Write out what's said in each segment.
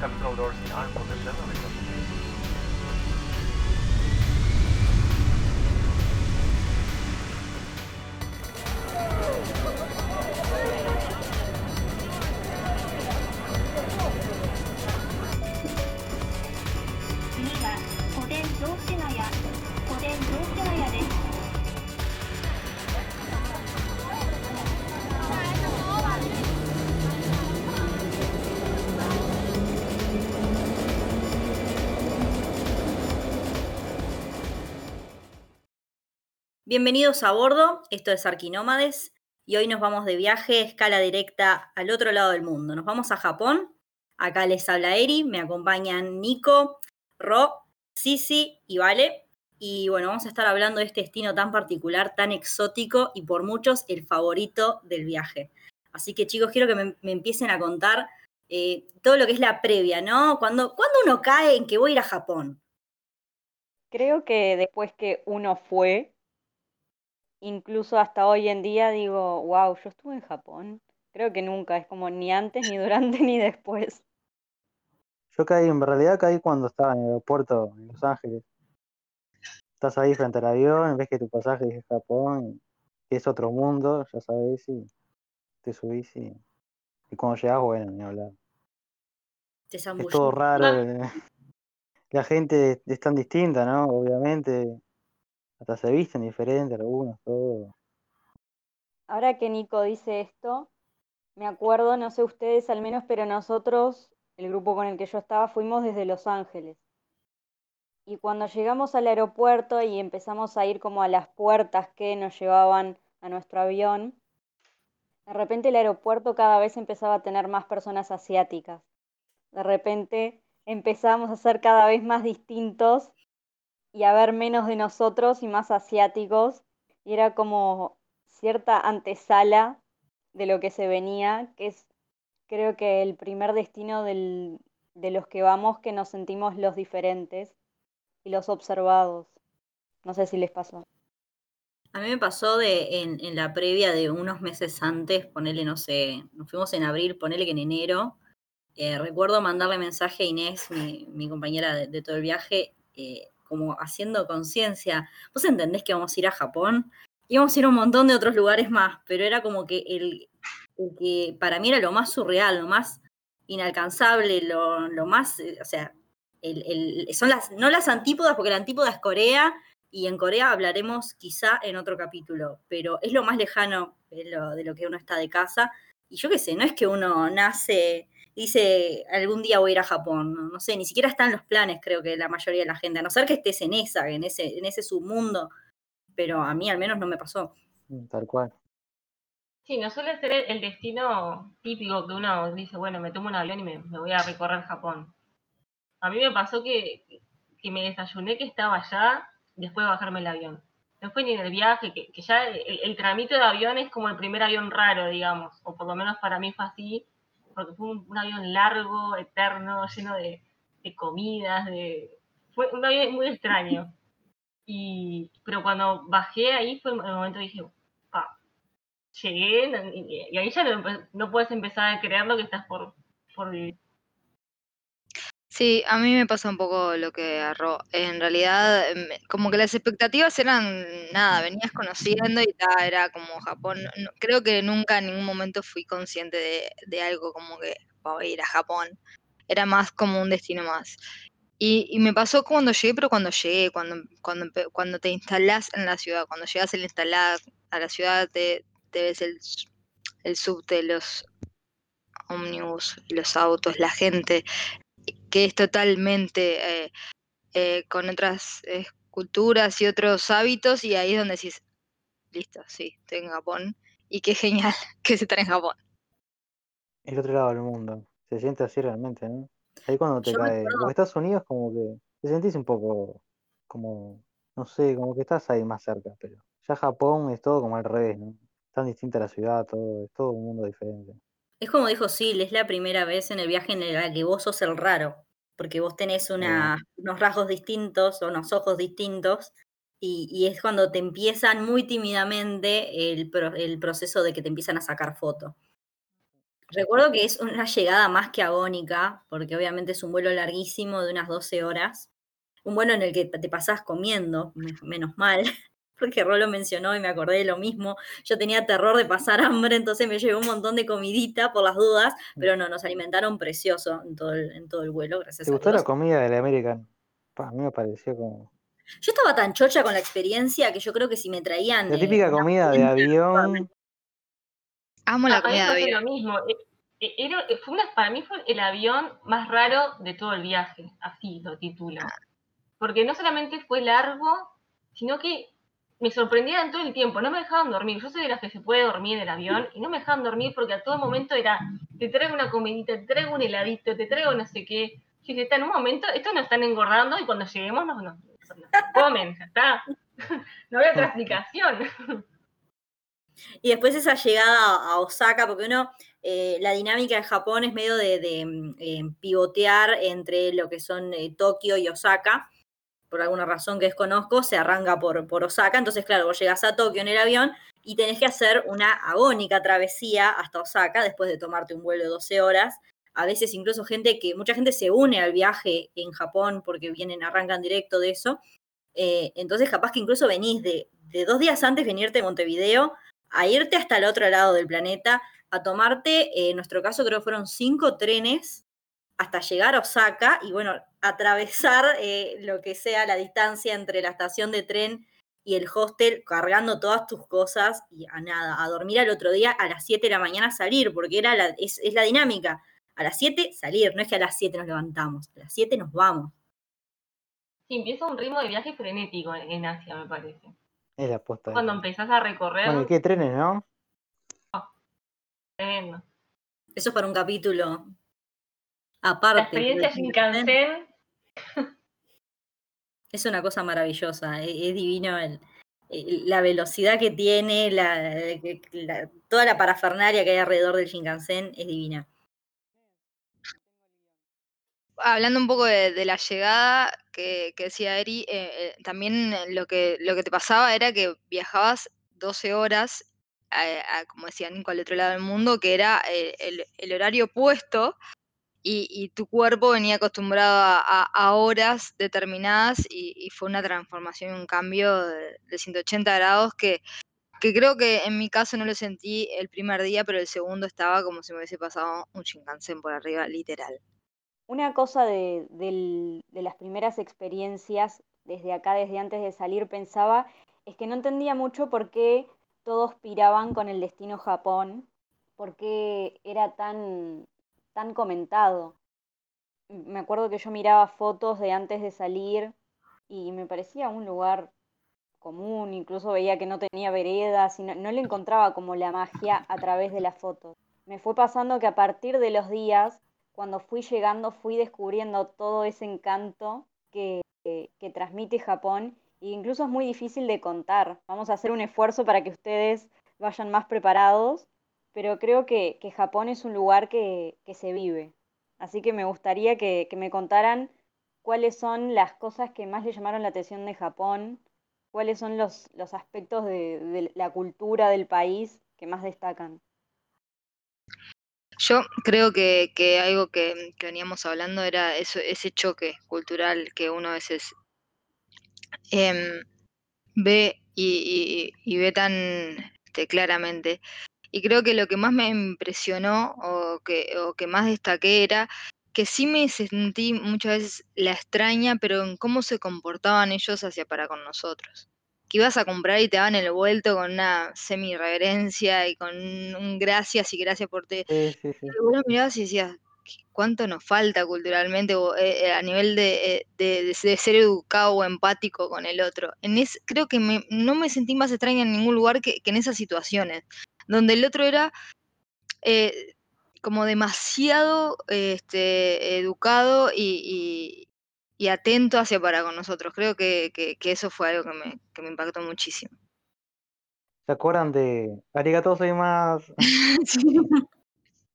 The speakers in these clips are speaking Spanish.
Capitol doors in arm position Bienvenidos a bordo, esto es Arquinómades y hoy nos vamos de viaje, escala directa al otro lado del mundo. Nos vamos a Japón, acá les habla Eri, me acompañan Nico, Ro, Sisi y Vale. Y bueno, vamos a estar hablando de este destino tan particular, tan exótico y por muchos el favorito del viaje. Así que chicos, quiero que me, empiecen a contar eh, todo lo que es la previa, ¿no? Cuando, cuando uno cae en que voy a ir a Japón. Creo que después que uno fue, incluso hasta hoy en día digo, wow, yo estuve en Japón. Creo que nunca, es como ni antes, ni durante, ni después. Yo caí, en realidad caí cuando estaba en el aeropuerto en Los Ángeles. Estás ahí frente al avión, ves que tu pasaje es Japón, que es otro mundo, ya sabes, y te subís y, y cuando llegas, bueno, ni hablar. es todo raro. Eh. La gente es tan distinta, ¿no? Obviamente hasta se visten diferentes algunos, todo. Ahora que Nico dice esto, me acuerdo, no sé ustedes al menos, pero nosotros, el grupo con el que yo estaba, fuimos desde Los Ángeles. Y cuando llegamos al aeropuerto y empezamos a ir como a las puertas que nos llevaban a nuestro avión, de repente el aeropuerto cada vez empezaba a tener más personas asiáticas. De repente empezamos a ser cada vez más distintos y a ver menos de nosotros y más asiáticos. Y era como cierta antesala de lo que se venía, que es creo que el primer destino de los que vamos que nos sentimos los diferentes y los observados. No sé si les pasó. A mí me pasó de en, la previa de unos meses antes, ponerle, no sé, nos fuimos en abril, ponerle que en enero. Eh, recuerdo mandarle mensaje a Inés, mi, compañera de, de, todo el viaje, eh, como haciendo conciencia. Vos entendés que vamos a ir a Japón, íbamos a ir a un montón de otros lugares más, pero era como que el, que para mí era lo más surreal, lo más inalcanzable, lo, más, eh, o sea, son las, no las antípodas, porque la antípoda es Corea, y en Corea hablaremos quizá en otro capítulo, pero es lo más lejano de lo, de lo que uno está de casa. Y yo qué sé, no es que uno nace dice algún día voy a ir a Japón, no, sé, ni siquiera están los planes, creo que la mayoría de la gente, a no ser que estés en esa, en ese, en ese submundo, pero a mí al menos no me pasó. Mm, tal cual. Sí, no suele ser el, destino típico que uno dice, bueno, me tomo un avión y me, voy a recorrer Japón. A mí me pasó que, me desayuné que estaba allá después de bajarme el avión. No fue ni en el viaje, que, ya el, el, tramito de avión es como el primer avión raro, digamos, o por lo menos para mí fue así, porque fue un, avión largo, eterno, lleno de, comidas, de... fue un avión muy extraño. Y, pero cuando bajé ahí fue el momento que dije, pa, llegué y, ahí ya no, puedes empezar a creer lo que estás por, por vivir. Sí, a mí me pasa un poco lo que arro. En realidad, como que las expectativas eran nada, venías conociendo y era como Japón. creo que nunca en ningún momento fui consciente de, algo como que voy a ir a Japón. Era más como un destino más. Y, me pasó cuando llegué, pero cuando llegué, cuando, cuando, cuando te instalás en la ciudad, cuando llegas a instalar a la ciudad, te, te ves el, el subte, los ómnibus, los autos, la gente, que es totalmente eh, eh, con otras eh, culturas y otros hábitos, y ahí es donde decís, listo, sí, estoy en Japón, y qué genial que se está en Japón. El otro lado del mundo, se siente así realmente, ¿no? Ahí cuando te cae, los Estados Unidos como que te sentís un poco como, no sé, como que estás ahí más cerca, pero ya Japón es todo como al revés, ¿no? Tan distinta la ciudad, todo, es todo un mundo diferente. Es como dijo Sil, es la primera vez en el viaje en el que vos sos el raro, porque vos tenés unos rasgos distintos o unos ojos distintos, y, es cuando te empiezan muy tímidamente el, proceso de que te empiezan a sacar fotos. Recuerdo que es una llegada más que agónica, porque obviamente es un vuelo larguísimo de unas 12 horas. Un vuelo en el que te pasás comiendo, me- menos mal, porque Rolo mencionó y me acordé de lo mismo. Yo tenía terror de pasar hambre, entonces me llevé un montón de comidita por las dudas, pero no, nos alimentaron precioso en todo el, en todo el vuelo, gracias ¿Te a gustó Dios. la comida del American? Pa, a mí me pareció como. Yo estaba tan chocha con la experiencia que yo creo que si me traían... La típica comida de avión. Amo la Ah, comida de avión. lo mismo. Eh, eh, era- eh, fue una- para mí fue el avión más raro de todo el viaje, así lo titulo. Porque no solamente fue largo, sino que me sorprendían todo el tiempo, no me dejaban dormir. Yo soy de las que se puede dormir en el avión y no me dejaban dormir porque a todo momento era, te traigo una comidita, te traigo un heladito, te traigo no sé qué. Yo dije, está en un momento, estos nos están engordando y cuando lleguemos nos, comen, ya está. No había otra explicación. Y después esa llegada a, a Osaka, porque uno, eh, la dinámica de Japón es medio de, de, mm, eh, pivotear entre lo que son eh, Tokio y Osaka. Por alguna razón que desconozco, se arranca por, por Osaka. Entonces, claro, vos llegás a Tokio en el avión y tenés que hacer una agónica travesía hasta Osaka después de tomarte un vuelo de 12 horas. A veces incluso gente que, mucha gente se une al viaje en Japón porque vienen, arrancan directo de eso. Eh, entonces, capaz que incluso venís de, de dos días antes venirte de Montevideo a irte hasta el otro lado del planeta, a tomarte, eh, en nuestro caso creo que fueron cinco trenes hasta llegar a Osaka y bueno, atravesar eh, lo que sea la distancia entre la estación de tren y el hostel, cargando todas tus cosas y a nada, a dormir al otro día a las 7 de la mañana salir, porque era la, es, es la dinámica. A las 7 salir, no es que a las 7 nos levantamos, a las 7 nos vamos. Sí, empieza un ritmo de viaje frenético en, Asia, me parece. Es la posta. Cuando empezás a recorrer, Bueno, ¿y qué trenes, no? tremendo. Eso es para un capítulo La aparte. experiencia pero- Shinkansen, Es una cosa maravillosa, e- es, divino el- el- la velocidad que tiene, que- la- toda la parafernalia que hay alrededor del Shinkansen es divina. Hablando un poco de, la llegada que, decía Eri, eh, eh, también eh, lo que, lo que te pasaba era que viajabas 12 horas, como decía Nico, al otro lado del mundo, que era eh, el, el horario opuesto y, tu cuerpo venía acostumbrado a, horas determinadas y, fue una transformación, un cambio de, de 180 grados que, que creo que en mi caso no lo sentí el primer día, pero el segundo estaba como si me hubiese pasado un Shinkansen por arriba, literal. Una cosa de, de las primeras experiencias, desde acá, desde antes de salir, pensaba, es que no entendía mucho por qué todos piraban con el destino Japón, por qué era tan, tan comentado. Me acuerdo que yo miraba fotos de antes de salir y me parecía un lugar común, incluso veía que no tenía veredas y no, no le encontraba como la magia a través de las fotos. Me fue pasando que a partir de los días cuando fui llegando fui descubriendo todo ese encanto que, que- que transmite Japón e incluso es muy difícil de contar. Vamos a hacer un esfuerzo para que ustedes vayan más preparados, pero creo que, Japón es un lugar que, se vive. Así que me gustaría que, me contaran cuáles son las cosas que más le llamaron la atención de Japón, cuáles son los, aspectos de, la cultura del país que más destacan. Yo creo que, algo que, veníamos hablando era ese choque cultural que uno a veces em, ve y ve tan este, claramente. Y creo que lo que más me impresionó o que, o que más destaqué era que sí me sentí muchas veces la extraña, pero en cómo se comportaban ellos hacia para con nosotros. Que ibas a comprar y te daban el vuelto con una semi-reverencia y con un gracias y gracias por te, Sí, sí, sí. y vos mirabas y decías, "¿Qué- ¿cuánto nos falta culturalmente o, eh, eh, a nivel de, eh, de- de- de ser educado o empático con el otro? En es, creo que me- no me sentí más extraña en ningún lugar que, que en esas situaciones, donde el otro era eh, como demasiado eh, este, educado y, y- y atento hacia para con nosotros. Creo que, que- que eso fue algo que me, que me impactó muchísimo. ¿Se acuerdan de Arigato soy más?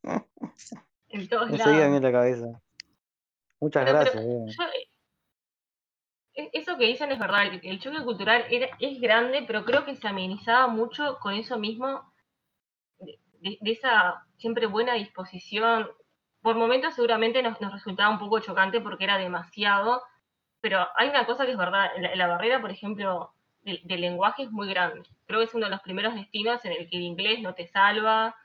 en todos Me seguía a mí lados. en la cabeza. Muchas Pero- pero gracias. eh. yo, eh, e- eso que dicen es verdad, el, el choque cultural era, es grande, pero creo que se amenizaba mucho con eso mismo de, de, esa siempre buena disposición. Por momentos seguramente nos, nos resultaba un poco chocante porque era demasiado, pero hay una cosa que es verdad, la, la barrera, por ejemplo, del lenguaje es muy grande. Creo que es uno de los primeros destinos en el que el inglés no te salva,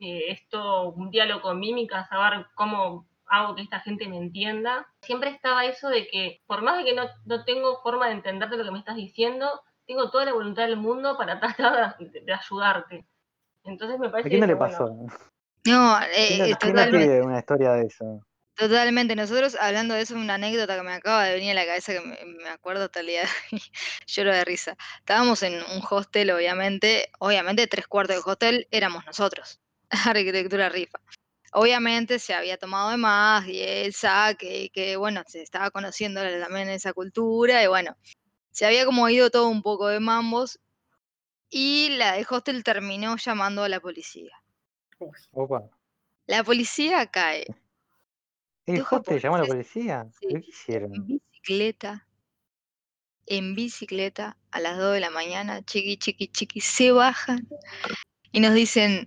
eh, esto, un diálogo con mímica, saber cómo hago que esta gente me entienda. Siempre estaba eso de que, por más de que no, no tengo forma de entenderte lo que me estás diciendo, tengo toda la voluntad del mundo para tratar de, de ayudarte. Entonces me ¿A parece quién no le bueno, pasó? No, ¿Quién no, eh, eh, quién no totalmente. una historia de eso? Totalmente, nosotros hablando de eso, una anécdota que me acaba de venir a la cabeza que me, me acuerdo hasta el día de hoy, lloro de risa. Estábamos en un hostel, obviamente, obviamente tres cuartos del hostel éramos nosotros, arquitectura rifa. Obviamente se había tomado de más y Elsa, que, que bueno, se estaba conociendo también esa cultura y bueno, se había como ido todo un poco de mambos y la de hostel terminó llamando a la policía. Opa. La policía cae. ¿El hostel llamó a la policía? sí, ¿Pero qué hicieron? en bicicleta, en bicicleta a las 2 de la mañana, chiqui, chiqui, chiqui, se bajan y nos dicen,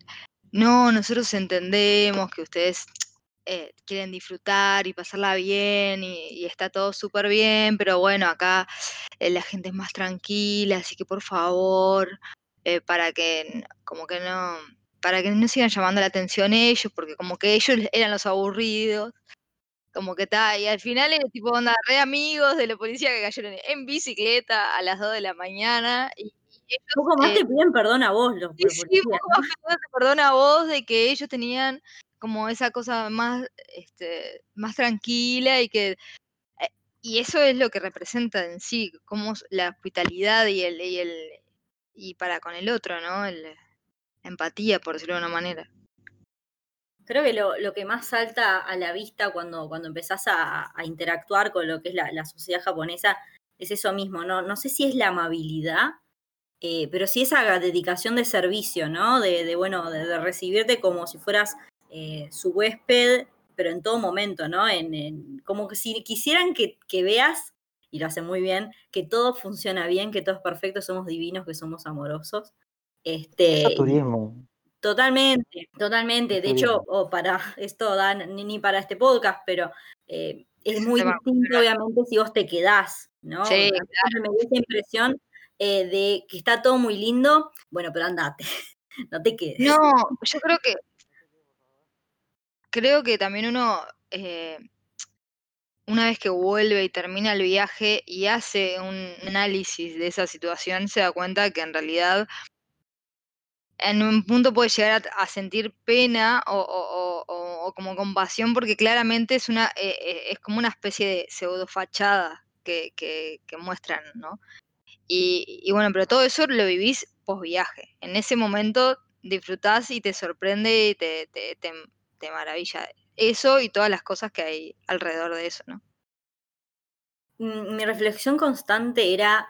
no, nosotros entendemos que ustedes eh, quieren disfrutar y pasarla bien y, y está todo súper bien, pero bueno, acá eh, la gente es más tranquila, así que por favor, eh, para que como que no, para que no sigan llamando la atención ellos, porque como que ellos eran los aburridos. Como que está, y al final es tipo onda re amigos de la policía que cayeron en bicicleta a las 2 de la mañana y, ellos poco más eh, te piden perdón a vos, los, Sí, sí, poco más pidiéndote perdón a vos de que ellos tenían como esa cosa más, este, más tranquila y que eh, y eso es lo que representa en sí, como la hospitalidad y el, y el y para con el otro, ¿no? El, la empatía, por decirlo de una manera. Creo que lo, lo que más salta a la vista cuando, cuando empezás a, interactuar con lo que es la, sociedad japonesa es eso mismo, ¿no? No sé si es la amabilidad, eh, pero sí esa dedicación de servicio, ¿no? De, de, bueno, de recibirte como si fueras eh, su huésped, pero en todo momento, ¿no? En, en- como que si quisieran que, que veas, y lo hacen muy bien, que todo funciona bien, que todo es perfecto, somos divinos, que somos amorosos. Este, Eso es turismo. Totalmente, totalmente. Es De hecho, turismo. o para esto da ni, ni para este podcast, pero eh, es muy distinto, obviamente, si vos te quedás, ¿no? Sí, claro. me dio esa impresión eh, de que está todo muy lindo, bueno, pero andate, no te quedes. No, yo creo que creo que también uno eh, una vez que vuelve y termina el viaje y hace un análisis de esa situación, se da cuenta que en realidad en un punto puede llegar a, sentir pena o, o- como compasión porque claramente es una eh, eh, es como una especie de pseudo fachada que, que, muestran, ¿no? Y, bueno, pero todo eso lo vivís post viaje. En ese momento disfrutás y te sorprende y te, maravilla eso y todas las cosas que hay alrededor de eso, ¿no? Mm, Mi reflexión constante era,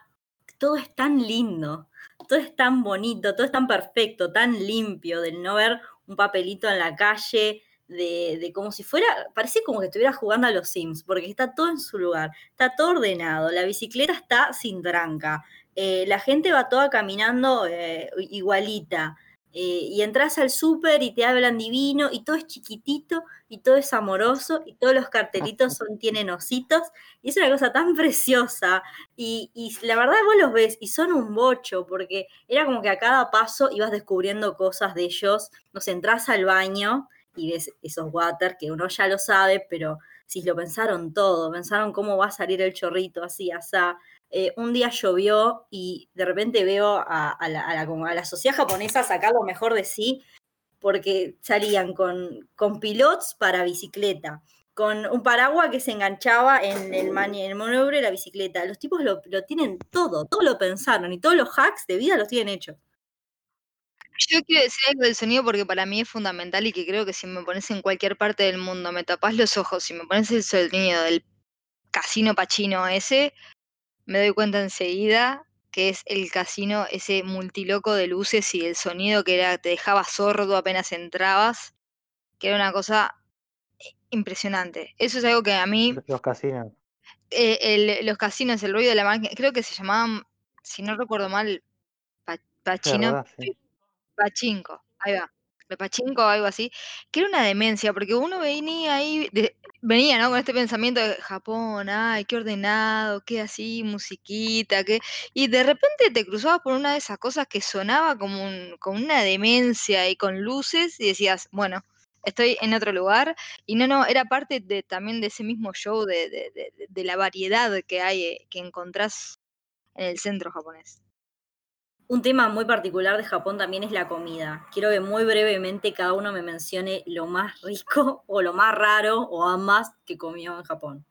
todo es tan lindo, todo es tan bonito, todo es tan perfecto, tan limpio, del no ver un papelito en la calle, de, de como si fuera, parece como que estuviera jugando a los Sims, porque está todo en su lugar, está todo ordenado, la bicicleta está sin tranca, eh, la gente va toda caminando eh, igualita, eh, y entras al súper y te hablan divino, y todo es chiquitito, y todo es amoroso, y todos los cartelitos son, tienen ositos, y es una cosa tan preciosa. Y, la verdad vos los ves y son un bocho, porque era como que a cada paso ibas descubriendo cosas de ellos. Nos entras al baño y ves esos water que uno ya lo sabe, pero si lo pensaron todo, pensaron cómo va a salir el chorrito así, asá. Eh, un día llovió y de repente veo a, la, sociedad japonesa sacar lo mejor de sí, porque salían con, pilots para bicicleta, con un paraguas que se enganchaba en el, mani- de la bicicleta. Los tipos lo, lo tienen todo, todo lo pensaron y todos los hacks de vida los tienen hechos. Yo quiero decir algo del sonido porque para mí es fundamental y que creo que si me pones en cualquier parte del mundo, me tapas los ojos y me pones el sonido del casino pachino ese, me doy cuenta enseguida que es el casino ese multiloco de luces y el sonido que era, te dejaba sordo apenas entrabas, que era una cosa impresionante. Eso es algo que a mí, Los casinos. eh, el- los casinos, el ruido de la máquina, creo que se llamaban, si no recuerdo mal, pa- Pachino, verdad, sí. Pachinko, ahí va. de pachinko o algo así, que era una demencia, porque uno venía ahí, de- venía, ¿no? Con este pensamiento de Japón, ay, qué ordenado, qué así, musiquita, qué... Y de repente te cruzabas por una de esas cosas que sonaba como, un- como una demencia y con luces y decías, bueno, estoy en otro lugar. Y no, no, era parte de, también de ese mismo show, de, de- de- de la variedad que hay, eh, que encontrás en el centro japonés. Un tema muy particular de Japón también es la comida. Quiero que muy brevemente cada uno me mencione lo más rico o lo más raro o ambas que comió en Japón.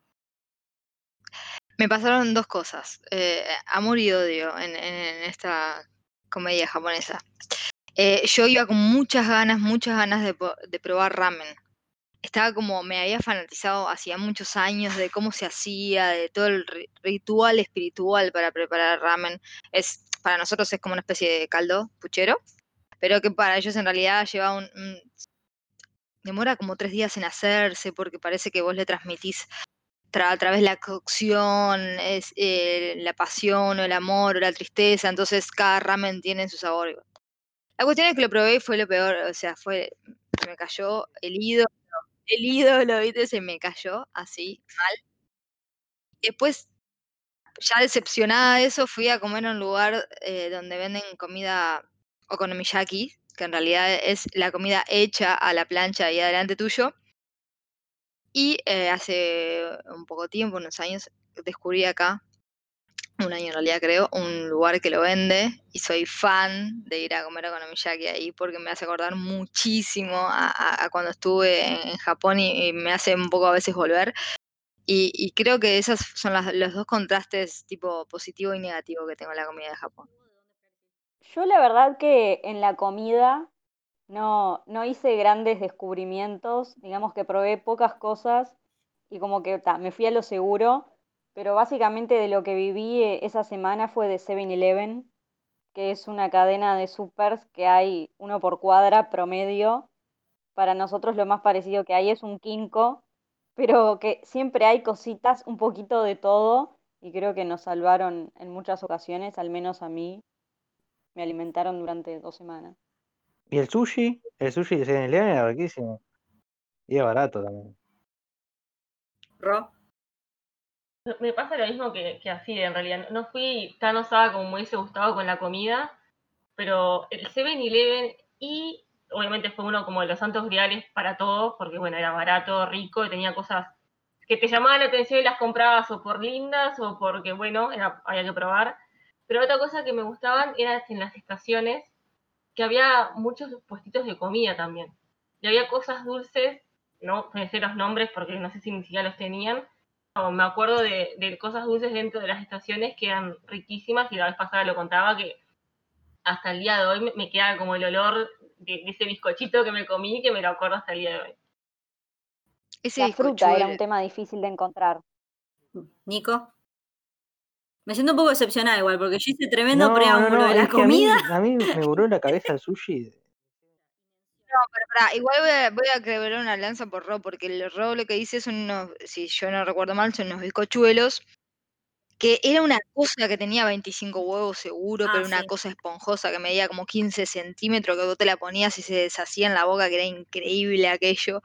Me pasaron dos cosas, eh, amor y odio en, esta comedia japonesa. Eh, yo iba con muchas ganas, muchas ganas de, de probar ramen. Estaba como, me había fanatizado hacía muchos años de cómo se hacía, de todo el ri- ritual espiritual para preparar ramen. Es, para nosotros es como una especie de caldo puchero, pero que para ellos en realidad lleva un, demora como tres días en hacerse porque parece que vos le transmitís tra- a través de la cocción, es, eh, la pasión o el amor o la tristeza, entonces cada ramen tiene su sabor. La cuestión es que lo probé y fue lo peor, o sea, fue, se me cayó el ídolo, el ídolo, viste, se me cayó así, mal. Después, ya decepcionada de eso, fui a comer un lugar eh, donde venden comida okonomiyaki, que en realidad es la comida hecha a la plancha y adelante tuyo. Y eh, hace un poco tiempo, unos años, descubrí acá, un año en realidad creo, un lugar que lo vende y soy fan de ir a comer okonomiyaki ahí porque me hace acordar muchísimo a, cuando estuve en Japón y, y me hace un poco a veces volver. Y, creo que esos son las- los dos contrastes tipo positivo y negativo que tengo en la comida de Japón. Yo la verdad que en la comida no, no hice grandes descubrimientos, digamos que probé pocas cosas y como que me fui a lo seguro, pero básicamente de lo que viví eh, esa semana fue de 7-Eleven, que es una cadena de supers que hay uno por cuadra promedio. Para nosotros lo más parecido que hay es un Kinko, pero que siempre hay cositas, un poquito de todo, y creo que nos salvaron en muchas ocasiones, al menos a mí, me alimentaron durante dos semanas. Y el sushi, el sushi de 7-Eleven era riquísimo. Y es barato también. Ro, Me pasa lo mismo que, que así, en realidad. No fui tan osada como me hubiese gustado con la comida, pero el 7-Eleven y obviamente fue uno como de los santos griales para todos, porque bueno, era barato, rico y tenía cosas que te llamaban la atención y las comprabas o por lindas o porque bueno, era, había que probar. Pero otra cosa que me gustaban era en las estaciones, que había muchos puestitos de comida también. Y había cosas dulces, no sé los nombres porque no sé si ni siquiera los tenían, me acuerdo de, de cosas dulces dentro de las estaciones que eran riquísimas y la vez pasada lo contaba que hasta el día de hoy me queda como el olor de, de ese bizcochito que me comí que me lo acuerdo hasta el día de hoy. Ese La fruta era un tema difícil de encontrar. Nico. Me siento un poco decepcionada igual, porque yo hice tremendo No, no, preámbulo no, de la a mí, comida. a mí me voló la cabeza el sushi. Pará, igual voy a, voy a quebrar una lanza por Ro, porque el Ro lo que dice son unos, si yo no recuerdo mal, son unos bizcochuelos, que era una cosa que tenía 25 huevos seguro, Ah, pero una sí. cosa esponjosa que medía como 15 centímetros, que vos te la ponías y se deshacía en la boca, que era increíble aquello.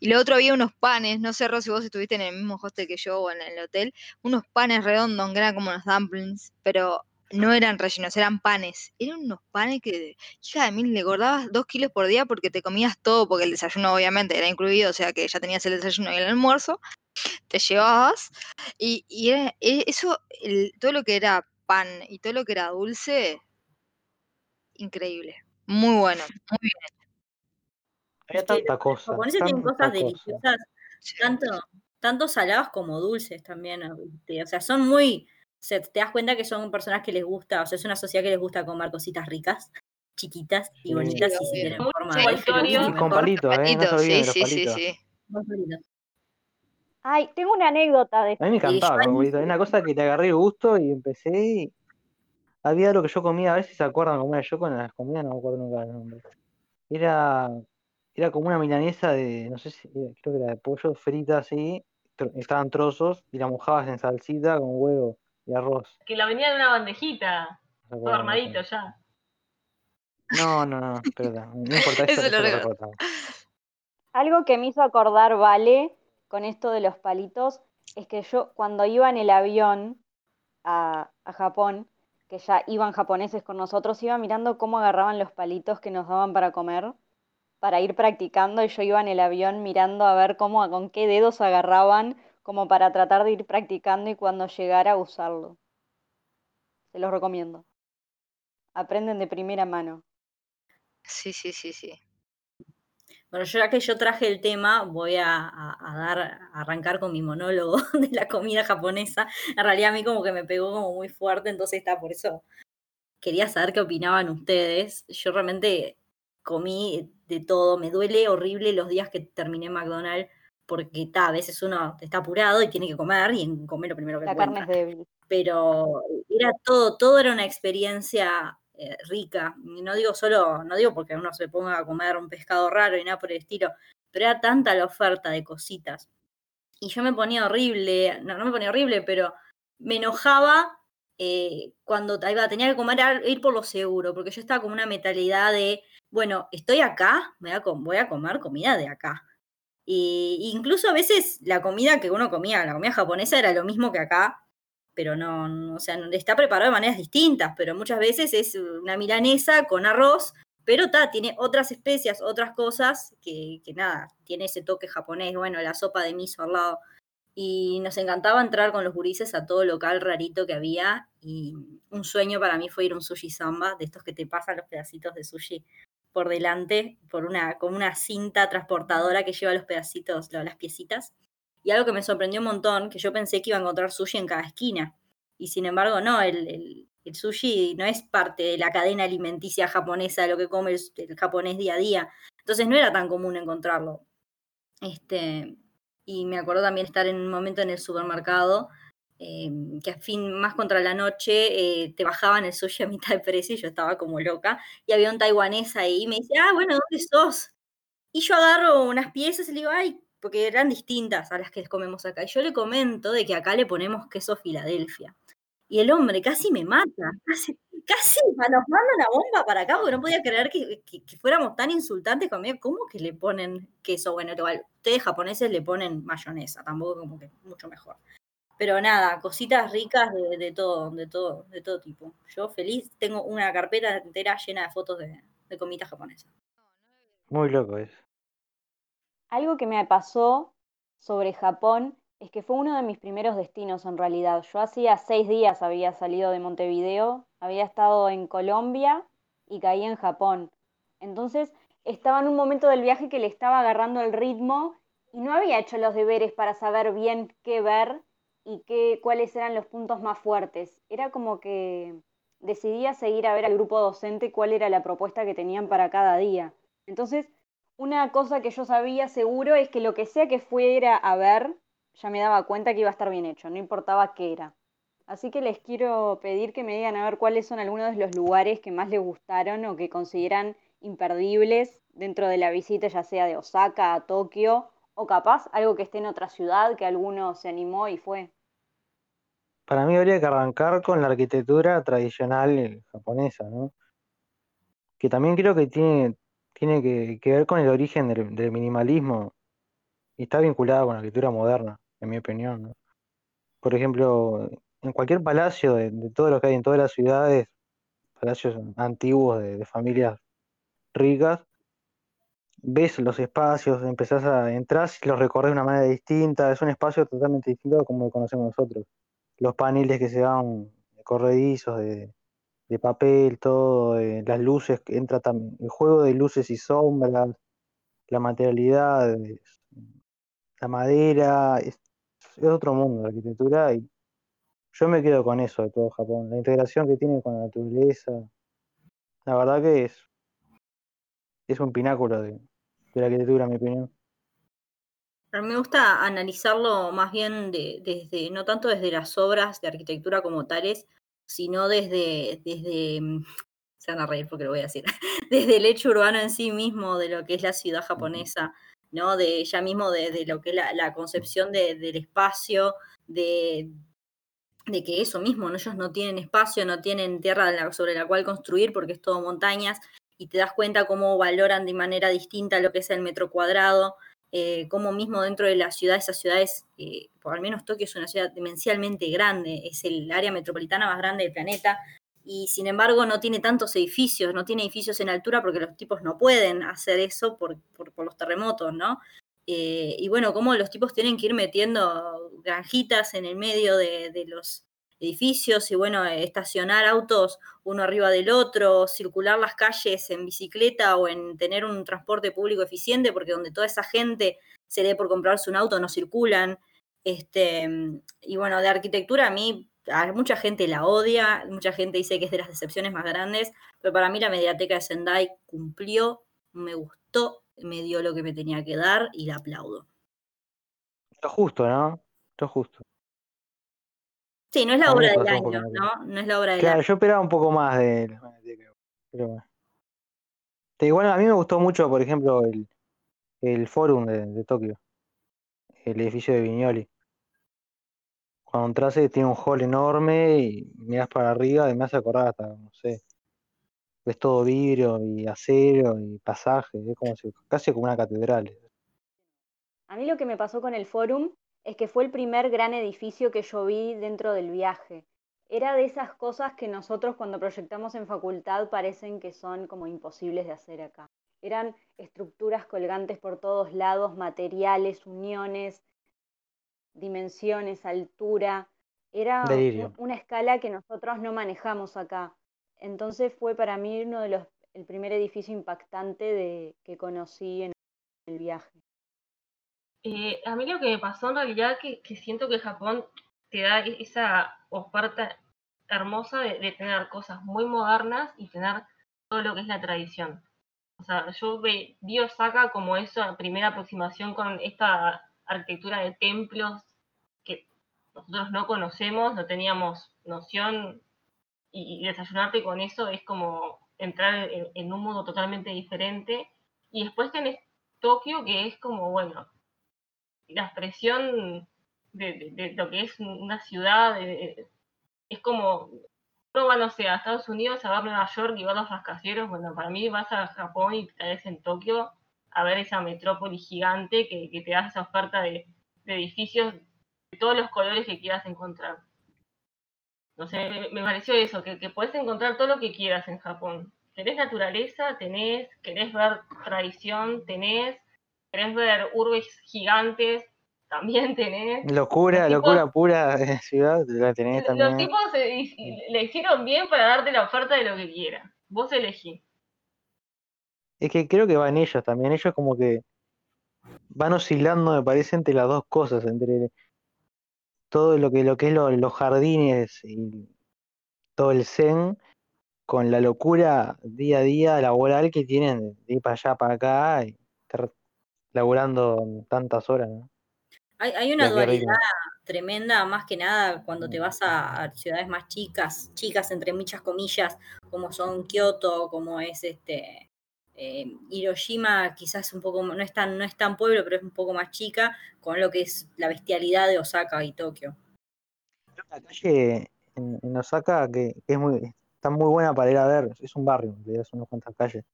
Y lo otro había unos panes, no sé, Ro, si vos estuviste en el mismo hostel que yo o en el hotel, unos panes redondos que eran como unos dumplings, pero no eran rellenos, eran panes. Eran unos panes que, hija de mil, le engordabas dos kilos por día porque te comías todo, porque el desayuno obviamente era incluido, o sea que ya tenías el desayuno y el almuerzo, te llevabas, y, y era- e- eso, el- todo lo que era pan y todo lo que era dulce, increíble. Muy bueno, muy bien. Había tanta los cosa. japoneses tienen cosas cosa. deliciosas, tanto, tanto saladas como dulces también. O sea, son muy. Se- te das cuenta que son personas que les gusta, o sea, es una sociedad que les gusta comer cositas ricas, chiquitas y Sí. bonitas, y Sí, si tienen forma de Y con mejor. palitos, ¿eh? No sí, sí, sí, sí. Ay, tengo una anécdota de A mí me encantaba. Hay una cosa que le agarré gusto y empecé y había algo que yo comía, a ver si se acuerdan cómo era. Yo con las comidas no me acuerdo nunca el nombre. Era, era como una milanesa de, no sé si, creo que era de pollo frita así, tro- estaban trozos y la mojabas en salsita con huevo y arroz. Que la venía de una bandejita, ¿se todo armadito ya. No, no, no, perdón. No importa, Eso lo lo. Algo que me hizo acordar, Vale, con esto de los palitos, es que yo cuando iba en el avión a, a Japón, que ya iban japoneses con nosotros, iba mirando cómo agarraban los palitos que nos daban para comer, para ir practicando, y yo iba en el avión mirando a ver cómo, con qué dedos agarraban, como para tratar de ir practicando y cuando llegara a usarlo. Se los recomiendo. Aprenden de primera mano. Sí, sí, sí, sí. Bueno, ya que yo traje el tema, voy a, a- a dar, a arrancar con mi monólogo de la comida japonesa. En realidad a mí como que me pegó como muy fuerte, entonces está, por eso quería saber qué opinaban ustedes. Yo realmente comí de todo, me duele horrible los días que terminé McDonald's, porque está, a veces uno está apurado y tiene que comer y en- come lo primero que La carne es débil. pero era todo, todo era una experiencia eh, rica. Y no digo solo, no digo porque uno se ponga a comer un pescado raro y nada por el estilo, pero era tanta la oferta de cositas. Y yo me ponía horrible, no, no me ponía horrible, pero me enojaba eh, cuando ta- iba, tenía que comer, ir por lo seguro, porque yo estaba con una mentalidad de, bueno, estoy acá, a, voy a comer comida de acá. Y incluso a veces la comida que uno comía, la comida japonesa era lo mismo que acá, pero no, o sea, está preparado de maneras distintas, pero muchas veces es una milanesa con arroz, pero ta, tiene otras especias, otras cosas que, que nada, tiene ese toque japonés, bueno, la sopa de miso al lado. Y nos encantaba entrar con los gurises a todo local rarito que había. Y un sueño para mí fue ir a un sushi samba, de estos que te pasan los pedacitos de sushi por delante, por una, con una cinta transportadora que lleva los pedacitos, las piecitas. Y algo que me sorprendió un montón, que yo pensé que iba a encontrar sushi en cada esquina. Y sin embargo, no, el, el- el sushi no es parte de la cadena alimenticia japonesa, de lo que come el, el japonés día a día. Entonces no era tan común encontrarlo. Este, y me acuerdo también estar en un momento en el supermercado, eh, que a fin, más contra la noche, eh, te bajaban el sushi a mitad de precio y yo estaba como loca. Y había un taiwanés ahí y me dice, ah, bueno, ¿dónde sos? Y yo agarro unas piezas y le digo, ay, porque eran distintas a las que comemos acá. Y yo le comento de que acá le ponemos queso Filadelfia. Y el hombre casi me mata, casi, casi nos manda una bomba para acá porque no podía creer que, que- que fuéramos tan insultantes conmigo. ¿Cómo que le ponen queso? Bueno, igual, ustedes japoneses le ponen mayonesa, tampoco como que mucho mejor. Pero nada, cositas ricas de, de todo, de todo, de todo tipo. Yo feliz, tengo una carpeta entera llena de fotos de, de comida japonesa. Muy loco es. Algo que me pasó sobre Japón es que fue uno de mis primeros destinos en realidad. Yo hacía seis días había salido de Montevideo, había estado en Colombia y caí en Japón. Entonces estaba en un momento del viaje que le estaba agarrando el ritmo y no había hecho los deberes para saber bien qué ver y qué, cuáles eran los puntos más fuertes. Era como que decidía seguir a ver al grupo docente cuál era la propuesta que tenían para cada día. Entonces, una cosa que yo sabía seguro es que lo que sea que fuera a ver, ya me daba cuenta que iba a estar bien hecho, no importaba qué era. Así que les quiero pedir que me digan a ver cuáles son algunos de los lugares que más les gustaron o que consideran imperdibles dentro de la visita, ya sea de Osaka a Tokio, o capaz algo que esté en otra ciudad que alguno se animó y fue. Para mí habría que arrancar con la arquitectura tradicional eh, japonesa, ¿no? Que también creo que tiene, tiene que, ver con el origen del, minimalismo y está vinculada con la arquitectura moderna, en mi opinión. Por ejemplo, en cualquier palacio de, de todo lo que hay en todas las ciudades, palacios antiguos de, de familias ricas, ves los espacios, empezás a entrar y los recorres de una manera distinta, es un espacio totalmente distinto a como lo conocemos nosotros. Los paneles que se van corredizos de, de papel, todo, eh, las luces, entra también, el juego de luces y sombras, la materialidad, es- la madera, es, es otro mundo la arquitectura y yo me quedo con eso de todo Japón, la integración que tiene con la naturaleza, la verdad que es, es un pináculo de, de la arquitectura, en mi opinión. A mí me gusta analizarlo más bien de- desde, no tanto desde las obras de arquitectura como tales, sino desde, desde, mm, se van a reír porque lo voy a decir, desde el hecho urbano en sí mismo, de lo que es la ciudad japonesa, ¿no? De ya mismo de, de lo que es la, la concepción de- del espacio, de, de que eso mismo, ¿no? ellos no tienen espacio, no tienen tierra sobre la cual construir porque es todo montañas. Y te das cuenta cómo valoran de manera distinta lo que es el metro cuadrado, eh, cómo mismo dentro de la ciudad, esas ciudades, eh, por al menos Tokio es una ciudad demencialmente grande, es el área metropolitana más grande del planeta, y sin embargo no tiene tantos edificios, no tiene edificios en altura porque los tipos no pueden hacer eso por, los terremotos, ¿no? Eh, y bueno, cómo los tipos tienen que ir metiendo granjitas en el medio de los edificios y bueno, estacionar autos uno arriba del otro, circular las calles en bicicleta o en tener un transporte público eficiente, porque donde toda esa gente se dé por comprarse un auto no circulan. Este, y bueno, de arquitectura a mí mucha gente la odia, mucha gente dice que es de las decepciones más grandes, pero para mí la mediateca de Sendai cumplió, me gustó, me dio lo que me tenía que dar y la aplaudo. Lo justo, ¿no? Lo justo. Sí, no es la A mí obra me del año, ¿no? No es la obra del Claro, año. yo esperaba un poco más de mediateca, pero Igual a mí me gustó mucho, por ejemplo, el, el Forum de, de Tokio, el edificio de Viñoli. Cuando entras eh, tiene un hall enorme y miras para arriba y me hace acordar hasta, no sé, ves todo vidrio y acero y pasaje, es como si, casi como una catedral. A mí lo que me pasó con el Forum es que fue el primer gran edificio que yo vi dentro del viaje. Era de esas cosas que nosotros cuando proyectamos en facultad parecen que son como imposibles de hacer acá. Eran estructuras colgantes por todos lados, materiales, uniones, dimensiones, altura. Era un- una escala que nosotros no manejamos acá. Entonces fue para mí uno de los, el primer edificio impactante de, que conocí en el viaje. Eh, a mí lo que me pasó en realidad que, que siento que Japón te da e- esa oferta hermosa de, tener cosas muy modernas y tener todo lo que es la tradición. O sea, yo ve- vi Osaka como esa primera aproximación con esta arquitectura de templos que nosotros no conocemos, no teníamos noción y, y desayunarte con eso es como entrar en, en un mundo totalmente diferente. Y después tenés Tokio que es como, bueno, la expresión de, de- de lo que es una ciudad, es como, va, no sé, a Estados Unidos, a ver Nueva York y ver los rascacielos, bueno, para mí vas a Japón y ves en Tokio a ver esa metrópoli gigante que, que te da esa oferta de, edificios de todos los colores que quieras encontrar. No sé, me, me pareció eso, que, que puedes encontrar todo lo que quieras en Japón. Tenés naturaleza, tenés, querés ver tradición, tenés, querés ver urbes gigantes, también tenés. Locura, Los tipos- locura pura de ciudad, la tenés Los también. tipos se- y- le hicieron bien para darte la oferta de lo que quieras. Vos elegí. Es que creo que van ellos también, ellos como que van oscilando, me parece, entre las dos cosas, entre todo lo que, lo que es lo- los jardines y todo el zen, con la locura día a día laboral que tienen de ir para allá, para acá, y laburando tantas horas, ¿no? Hay, hay ¿Y una dualidad tremenda, más que nada cuando te vas a, a ciudades más chicas, chicas entre muchas comillas, como son Kioto, como es este eh, Hiroshima, quizás un poco, no es, tan, no es tan pueblo, pero es un poco más chica, con lo que es la bestialidad de Osaka y Tokio. La calle en, en Osaka que, que es muy, está muy buena para ir a ver, es un barrio, son unas cuantas calles,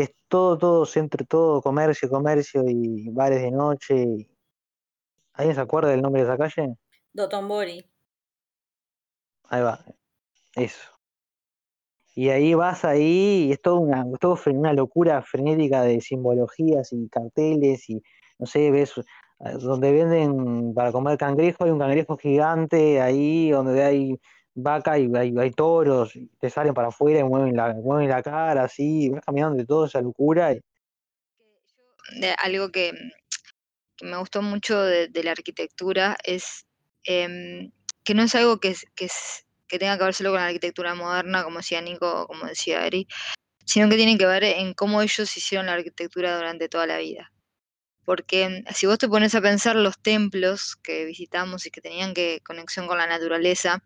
que es todo, todo centro, todo comercio, comercio y bares de noche. y- ¿Alguien se acuerda del nombre de esa calle? Dotonbori. Ahí va, eso. Y ahí vas ahí y es todo una, todo una locura frenética de simbologías y carteles y no sé, ves eh, donde venden para comer cangrejo, hay un cangrejo gigante, ahí donde hay vaca y hay, toros, te salen para afuera y mueven la, mueven la cara así, vas caminando de toda esa locura y algo que, me gustó mucho de, la arquitectura es em, que no es algo que, que, que tenga que ver solo con la arquitectura moderna, como decía Nico, como decía Ari, sino que tiene que ver en cómo ellos hicieron la arquitectura durante toda la vida. Porque si vos te pones a pensar los templos que visitamos y que tenían que conexión con la naturaleza,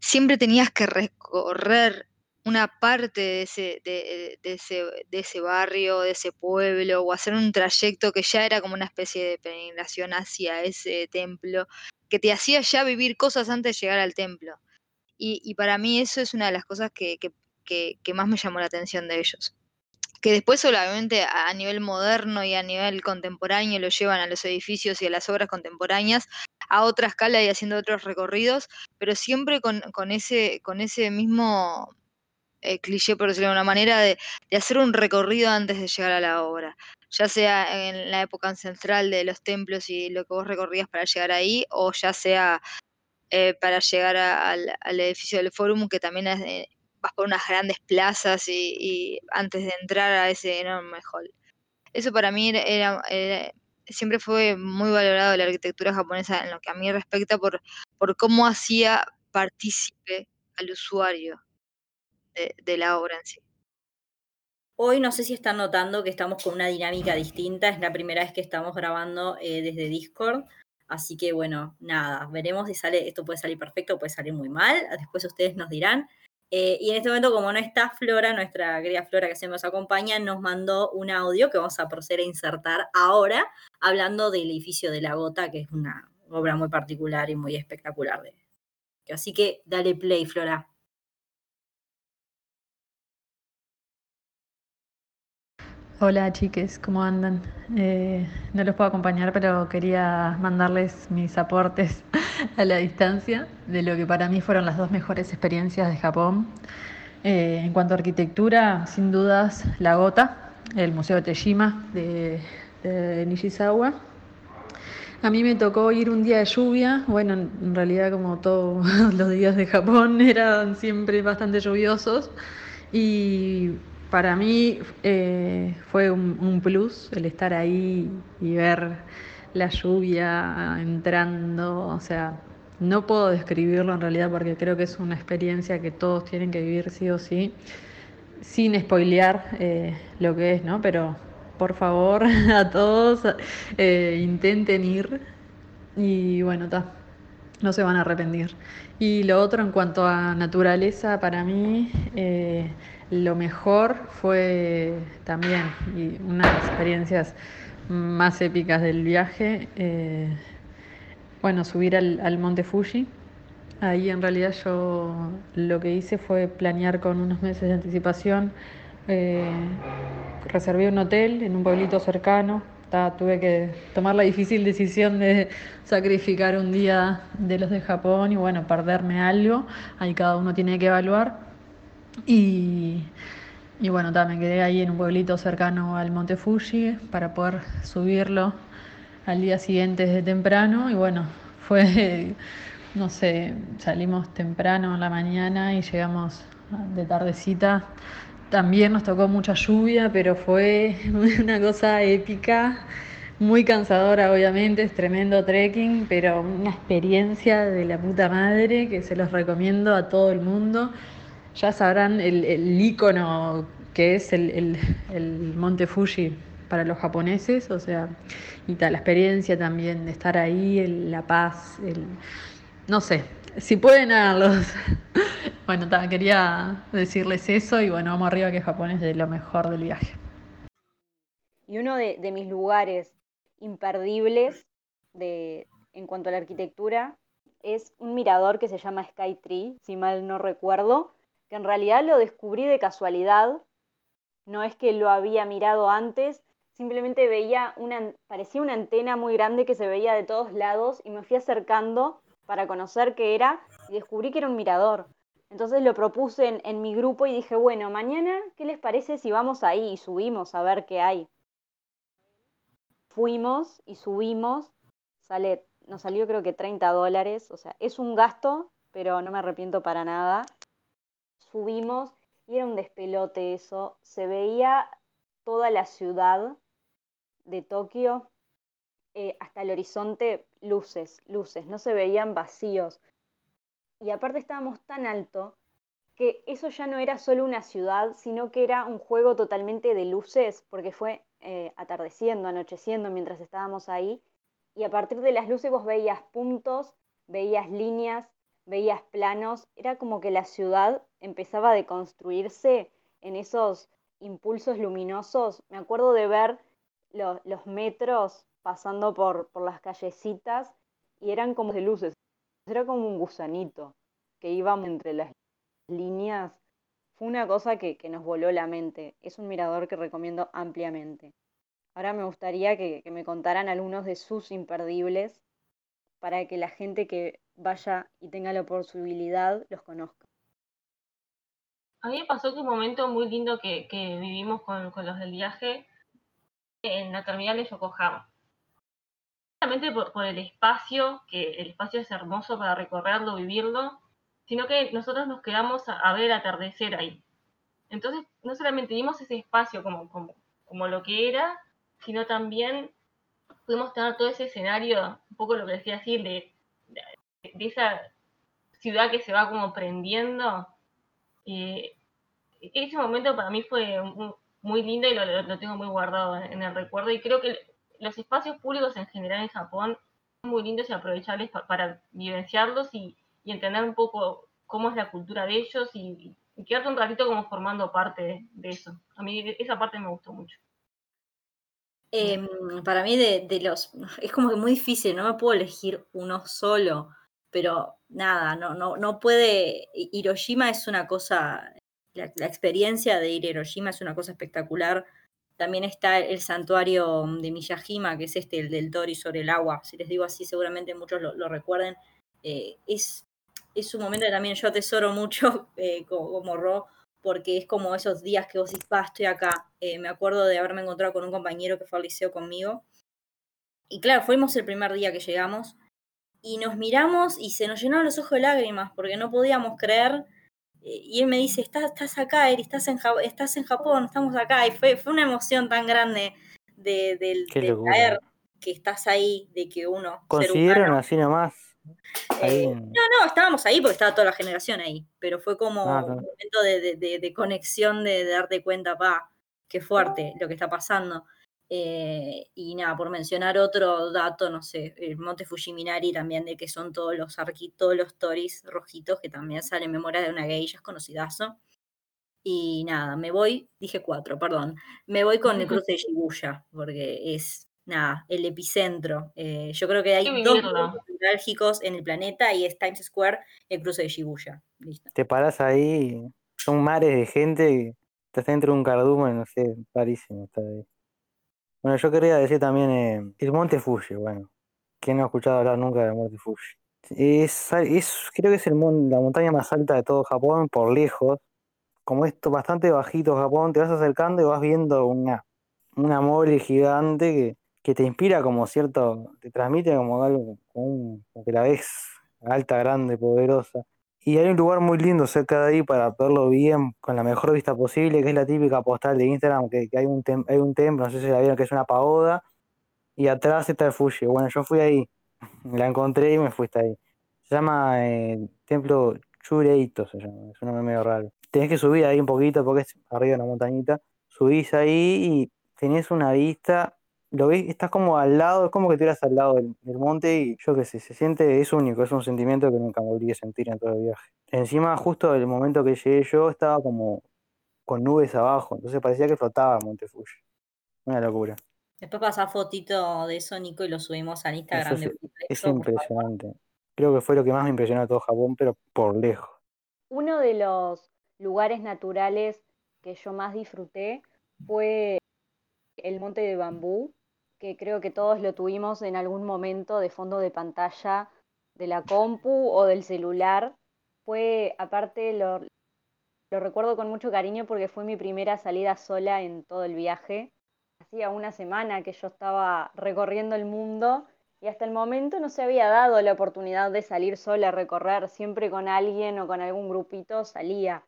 siempre tenías que recorrer una parte de ese, de, de ese, de ese barrio, de ese pueblo, o hacer un trayecto que ya era como una especie de peregrinación hacia ese templo, que te hacía ya vivir cosas antes de llegar al templo. Y, y para mí eso es una de las cosas que, que- más me llamó la atención de ellos. Que después, obviamente, a nivel moderno y a nivel contemporáneo lo llevan a los edificios y a las obras contemporáneas a otra escala y haciendo otros recorridos, pero siempre con, con ese, con ese mismo eh, cliché, por decirlo de una manera, de, de hacer un recorrido antes de llegar a la obra. Ya sea en la época ancestral de los templos y lo que vos recorrías para llegar ahí, o ya sea eh, para llegar al, al edificio del Fórum, que también es de- vas por unas grandes plazas y, y antes de entrar a ese enorme hall. Eso para mí era, era- siempre fue muy valorado la arquitectura japonesa en lo que a mí respecta por, por cómo hacía partícipe al usuario de, de la obra en sí. Hoy no sé si están notando que estamos con una dinámica distinta. Es la primera vez que estamos grabando eh, desde Discord. Así que bueno, nada, veremos si sale, esto puede salir perfecto o puede salir muy mal. Después ustedes nos dirán. Eh, y en este momento, como no está Flora, nuestra querida Flora que siempre nos acompaña, nos mandó un audio que vamos a proceder a insertar ahora, hablando del edificio de la Gota, que es una obra muy particular y muy espectacular. De... Así que dale play, Flora. Hola chiques, ¿cómo andan? Eh, no los puedo acompañar, pero quería mandarles mis aportes a la distancia de lo que para mí fueron las dos mejores experiencias de Japón. Eh, en cuanto a arquitectura, sin dudas, la Gota, el Museo de Tejima de, de Nishizawa. A mí me tocó ir un día de lluvia, bueno, en realidad como todos los días de Japón eran siempre bastante lluviosos y para mí eh, fue un, un plus el estar ahí y ver la lluvia entrando, o sea, no puedo describirlo en realidad porque creo que es una experiencia que todos tienen que vivir sí o sí, sin spoilear eh, lo que es, ¿no? Pero por favor, a todos eh, intenten ir y bueno, está, no se van a arrepentir. Y lo otro en cuanto a naturaleza, para mí eh, lo mejor fue también, y una de las experiencias más épicas del viaje, eh, bueno, subir al, al Monte Fuji. Ahí en realidad yo lo que hice fue planear con unos meses de anticipación. eh, reservé un hotel en un pueblito cercano. Ta, tuve que tomar la difícil decisión de sacrificar un día de los de Japón y bueno, perderme algo. Ahí cada uno tiene que evaluar. Y, y bueno, ta, me quedé ahí en un pueblito cercano al Monte Fuji para poder subirlo al día siguiente desde temprano. Y bueno, fue, no sé, salimos temprano en la mañana y llegamos de tardecita. También nos tocó mucha lluvia, pero fue una cosa épica, muy cansadora obviamente, es tremendo trekking, pero una experiencia de la puta madre que se los recomiendo a todo el mundo. Ya sabrán el, el ícono que es el, el, el Monte Fuji para los japoneses, o sea, y tal, la experiencia también de estar ahí, la paz, el, no sé, si pueden háganlos. Bueno, ta, quería decirles eso y bueno, vamos arriba que Japón es de lo mejor del viaje. Y uno de, de mis lugares imperdibles de, en cuanto a la arquitectura es un mirador que se llama Sky Tree, si mal no recuerdo, que en realidad lo descubrí de casualidad. No es que lo había mirado antes, simplemente veía una, parecía una antena muy grande que se veía de todos lados y me fui acercando para conocer qué era y descubrí que era un mirador. Entonces lo propuse en, en mi grupo y dije, bueno, mañana, ¿qué les parece si vamos ahí y subimos a ver qué hay? Fuimos y subimos, sale, nos salió creo que 30 dólares, o sea, es un gasto, pero no me arrepiento para nada. Subimos y era un despelote eso, se veía toda la ciudad de Tokio, eh, hasta el horizonte, luces, luces, no se veían vacíos. Y aparte estábamos tan alto que eso ya no era solo una ciudad, sino que era un juego totalmente de luces, porque fue eh, atardeciendo, anocheciendo mientras estábamos ahí, y a partir de las luces vos veías puntos, veías líneas, veías planos, era como que la ciudad empezaba a deconstruirse en esos impulsos luminosos. Me acuerdo de ver lo- los metros pasando por, por las callecitas y eran como de luces, era como un gusanito que iba entre las líneas fue una cosa que, que nos voló la mente. Es un mirador que recomiendo ampliamente. Ahora me gustaría que, que me contaran algunos de sus imperdibles para que la gente que vaya y tenga la posibilidad los conozca. A mí me pasó que un momento muy lindo que, que vivimos con, con los del viaje en la terminal de Yokohama. Solamente por, por el espacio, que el espacio es hermoso para recorrerlo, vivirlo, sino que nosotros nos quedamos a, ver atardecer ahí. Entonces, no solamente vimos ese espacio como, como, como lo que era, sino también pudimos tener todo ese escenario, un poco lo que decía así, de, de, esa ciudad que se va como prendiendo. Eh, ese momento para mí fue muy lindo y lo, lo- tengo muy guardado en, el recuerdo. Y creo que los espacios públicos en general en Japón son muy lindos y aprovechables pa- para vivenciarlos y, y entender un poco cómo es la cultura de ellos y, y quedarte un ratito como formando parte de, de eso. A mí esa parte me gustó mucho. Em, para mí de, de los es como que muy difícil, no me puedo elegir uno solo, pero nada, no, no, no puede. Hi- Hiroshima es una cosa, la, la experiencia de ir a Hiroshima es una cosa espectacular. También está el santuario de Miyajima, que es este, el del Tori sobre el agua. Si les digo así, seguramente muchos lo, lo recuerden. Eh, es, es un momento que también yo atesoro mucho eh, como, como Ro, porque es como esos días que vos decís, pa, estoy acá. Eh, me acuerdo de haberme encontrado con un compañero que fue al liceo conmigo. Y claro, fuimos el primer día que llegamos y nos miramos y se nos llenaron los ojos de lágrimas porque no podíamos creer. Eh, y él me dice, estás, estás acá, Eri, estás en, Ja- estás en Japón, estamos acá. Y fue, fue una emoción tan grande de, de caer que estás ahí, de que uno, humano, así nomás. Eh, no, no, estábamos ahí porque estaba toda la generación ahí, pero fue como Ah, un momento de, de- de- de conexión, de darte cuenta, pa, qué fuerte lo que está pasando. Eh, y nada, por mencionar otro dato, no sé, el Monte Fujiminari también, de que son todos los arqui, todos los toris rojitos, que también sale en memoria de una geisha, es conocidazo. Y nada, me voy, dije cuatro, perdón, me voy con el cruce de Shibuya, porque es, nada, el epicentro. Eh, yo creo que hay dos neurálgicos en el planeta y es Times Square, el cruce de Shibuya. Listo. te parás ahí, son mares de gente, y estás dentro de un cardumen, no sé, parísimo estar ahí. Bueno, yo quería decir también eh, el Monte Fuji, bueno, que no ha escuchado hablar nunca del Monte Fuji. Es, es, creo que es el, mon- la montaña más alta de todo Japón, por lejos. Como esto bastante bajito Japón, te vas acercando y vas viendo una, una mole gigante que, que te inspira como cierto, te transmite como algo, como, un- como que la ves alta, grande, poderosa. Y hay un lugar muy lindo cerca de ahí para verlo bien, con la mejor vista posible, que es la típica postal de Instagram, que, hay, un tem- hay un templo, no sé si la vieron, que es una pagoda, y atrás está el Fuji. Bueno, yo fui ahí, la encontré y me fui hasta ahí. Se llama eh, Templo Chureito, se llama, es un nombre medio raro. Tenés que subir ahí un poquito porque es arriba de una montañita. Subís ahí y tenés una vista, lo ves, estás como al lado, es como que estuvieras al lado del, del monte y yo qué sé, se siente, es único, es un sentimiento que nunca me olvidé sentir en todo el viaje. Encima, justo el momento que llegué yo, estaba como con nubes abajo, entonces parecía que flotaba Monte Fuji. Una locura. Después pasá fotito de eso, Nico, y lo subimos al Instagram Eso de es, es impresionante. Creo que fue lo que más me impresionó de todo Japón, pero por lejos. Uno de los lugares naturales que yo más disfruté fue el Monte de Bambú, que creo que todos lo tuvimos en algún momento de fondo de pantalla de la compu o del celular. Fue, aparte, lo, lo recuerdo con mucho cariño porque fue mi primera salida sola en todo el viaje. Hacía una semana que yo estaba recorriendo el mundo y hasta el momento no se había dado la oportunidad de salir sola a recorrer, siempre con alguien o con algún grupito salía.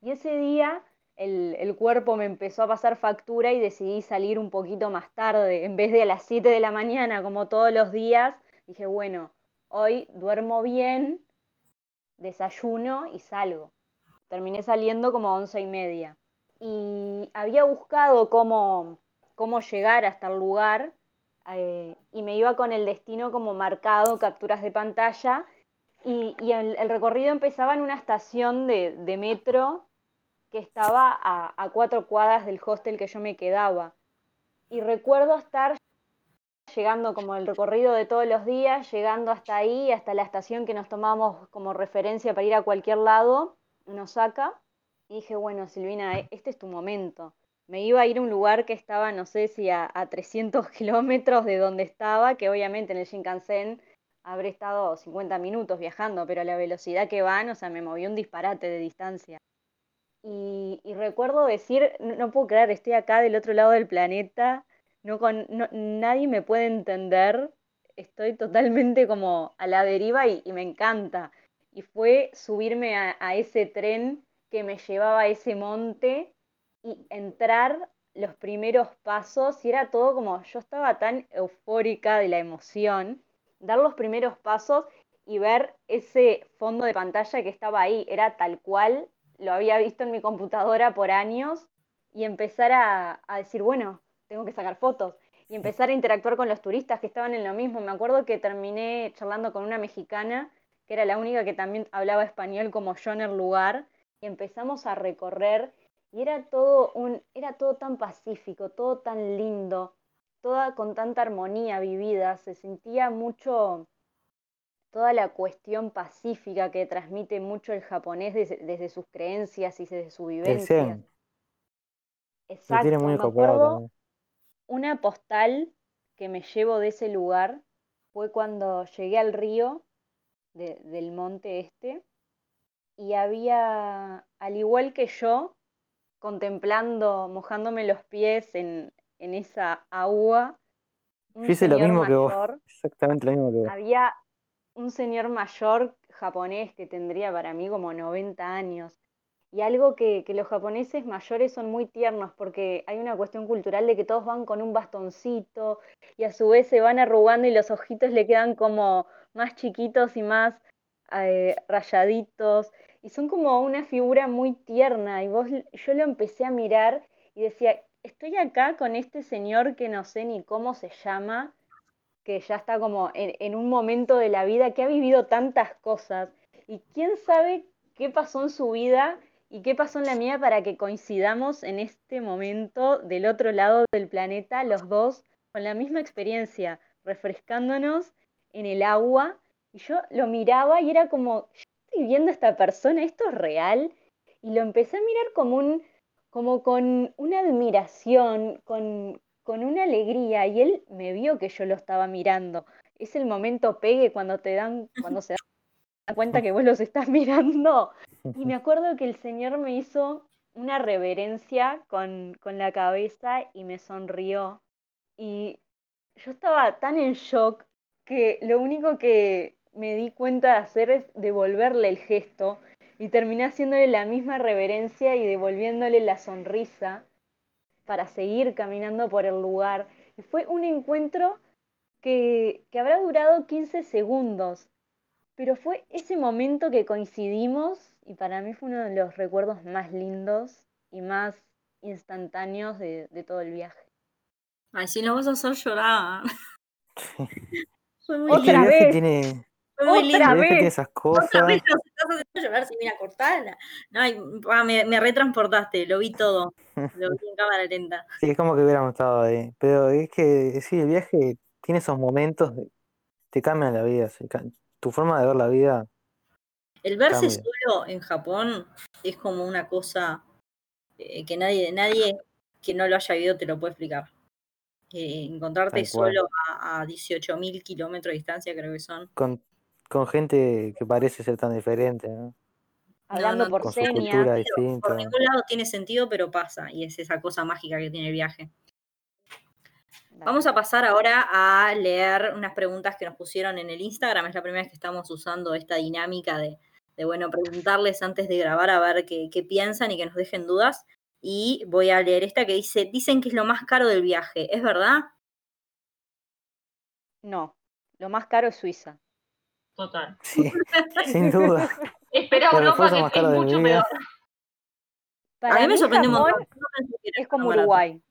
Y ese día el, el cuerpo me empezó a pasar factura y decidí salir un poquito más tarde, en vez de a las 7 de la mañana como todos los días, dije, bueno, hoy duermo bien, desayuno y salgo. Terminé saliendo como a once y media. Y había buscado cómo, cómo llegar hasta el lugar eh, y me iba con el destino como marcado, capturas de pantalla, y, y el, el recorrido empezaba en una estación de, de metro que estaba a, cuatro cuadras del hostel que yo me quedaba. Y recuerdo estar llegando como el recorrido de todos los días, llegando hasta ahí, hasta la estación que nos tomamos como referencia para ir a cualquier lado, en Osaka, Y dije, bueno, Silvina, e- este es tu momento. Me iba a ir a un lugar que estaba, no sé si a, a 300 kilómetros de donde estaba, que obviamente en el Shinkansen habré estado 50 minutos viajando, pero a la velocidad que van, o sea, me movió un disparate de distancia. Y, recuerdo decir, no, puedo creer, estoy acá del otro lado del planeta, no con, no- nadie me puede entender, estoy totalmente como a la deriva y, y me encanta. Y fue subirme a, a ese tren que me llevaba a ese monte y entrar los primeros pasos y era todo como, yo estaba tan eufórica de la emoción, dar los primeros pasos y ver ese fondo de pantalla que estaba ahí, era tal cual, lo había visto en mi computadora por años y empezar a, a decir, bueno, tengo que sacar fotos y empezar a interactuar con los turistas que estaban en lo mismo. Me acuerdo que terminé charlando con una mexicana, que era la única que también hablaba español como yo en el lugar, y empezamos a recorrer y era todo un, era todo tan pacífico, todo tan lindo, toda con tanta armonía vivida, se sentía mucho toda la cuestión pacífica que transmite mucho el japonés desde, desde sus creencias y desde su vivencia. Exacto, tiene muy me acuerdo una postal que me llevo de ese lugar fue cuando llegué al río de- del monte este y había, al igual que yo, contemplando, mojándome los pies en, en esa agua, un Yo hice lo señor mismo que vos, mayor, exactamente lo mismo que vos. había un señor mayor japonés que tendría para mí como 90 años. Y algo que, los japoneses mayores son muy tiernos porque hay una cuestión cultural de que todos van con un bastoncito y a su vez se van arrugando y los ojitos le quedan como más chiquitos y más eh, rayaditos. Y son como una figura muy tierna. Y vos, yo lo empecé a mirar y decía, estoy acá con este señor que no sé ni cómo se llama, que ya está como en, un momento de la vida, que ha vivido tantas cosas. Y quién sabe qué pasó en su vida y qué pasó en la mía para que coincidamos en este momento del otro lado del planeta, los dos con la misma experiencia, refrescándonos en el agua. Y yo lo miraba y era como, yo estoy viendo a esta persona, esto es real. Y lo empecé a mirar como un, como con una admiración, con, con una alegría. Y él me vio que yo lo estaba mirando. Es el momento pegue cuando te dan, cuando se dan cuenta que vos los estás mirando. Y me acuerdo que el Señor me hizo una reverencia con, con la cabeza y me sonrió. Y yo estaba tan en shock que lo único que me di cuenta de hacer es devolverle el gesto y terminé haciéndole la misma reverencia y devolviéndole la sonrisa para seguir caminando por el lugar. Y fue un encuentro que, que habrá durado 15 segundos, pero fue ese momento que coincidimos y para mí fue uno de los recuerdos más lindos y más instantáneos de, de todo el viaje. Ay, si nos vas a hacer llorar. Otra vez. tiene, otra vez. esas Otra cosas. vez nos estás haciendo llorar, Silvina, cortala. No, me, me retransportaste, lo vi todo. Lo vi en cámara lenta. Sí, es como que hubiéramos estado ahí. Pero es que sí, el viaje tiene esos momentos, de- te cambian la vida. se Tu forma de ver la vida El verse cambia. solo en Japón es como una cosa eh, que nadie, nadie que no lo haya vivido te lo puede explicar. Eh, encontrarte solo a, a 18.000 kilómetros de distancia, creo que son. Con, con gente que parece ser tan diferente, ¿no? Hablando no, por Con su señas. cultura Por distinta. ningún lado tiene sentido, pero pasa. Y es esa cosa mágica que tiene el viaje. Vamos a pasar ahora a leer unas preguntas que nos pusieron en el Instagram. Es la primera vez que estamos usando esta dinámica de, de, bueno, preguntarles antes de grabar a ver qué, qué piensan y que nos dejen dudas. Y voy a leer esta que dice, dicen que es lo más caro del viaje. ¿Es verdad? No, lo más caro es Suiza. Total. Sí, sin duda. Espera El Europa que más es caro de mi mucho peor. Para a mí me mí sorprendió un Japón montón. Es como. Uruguay.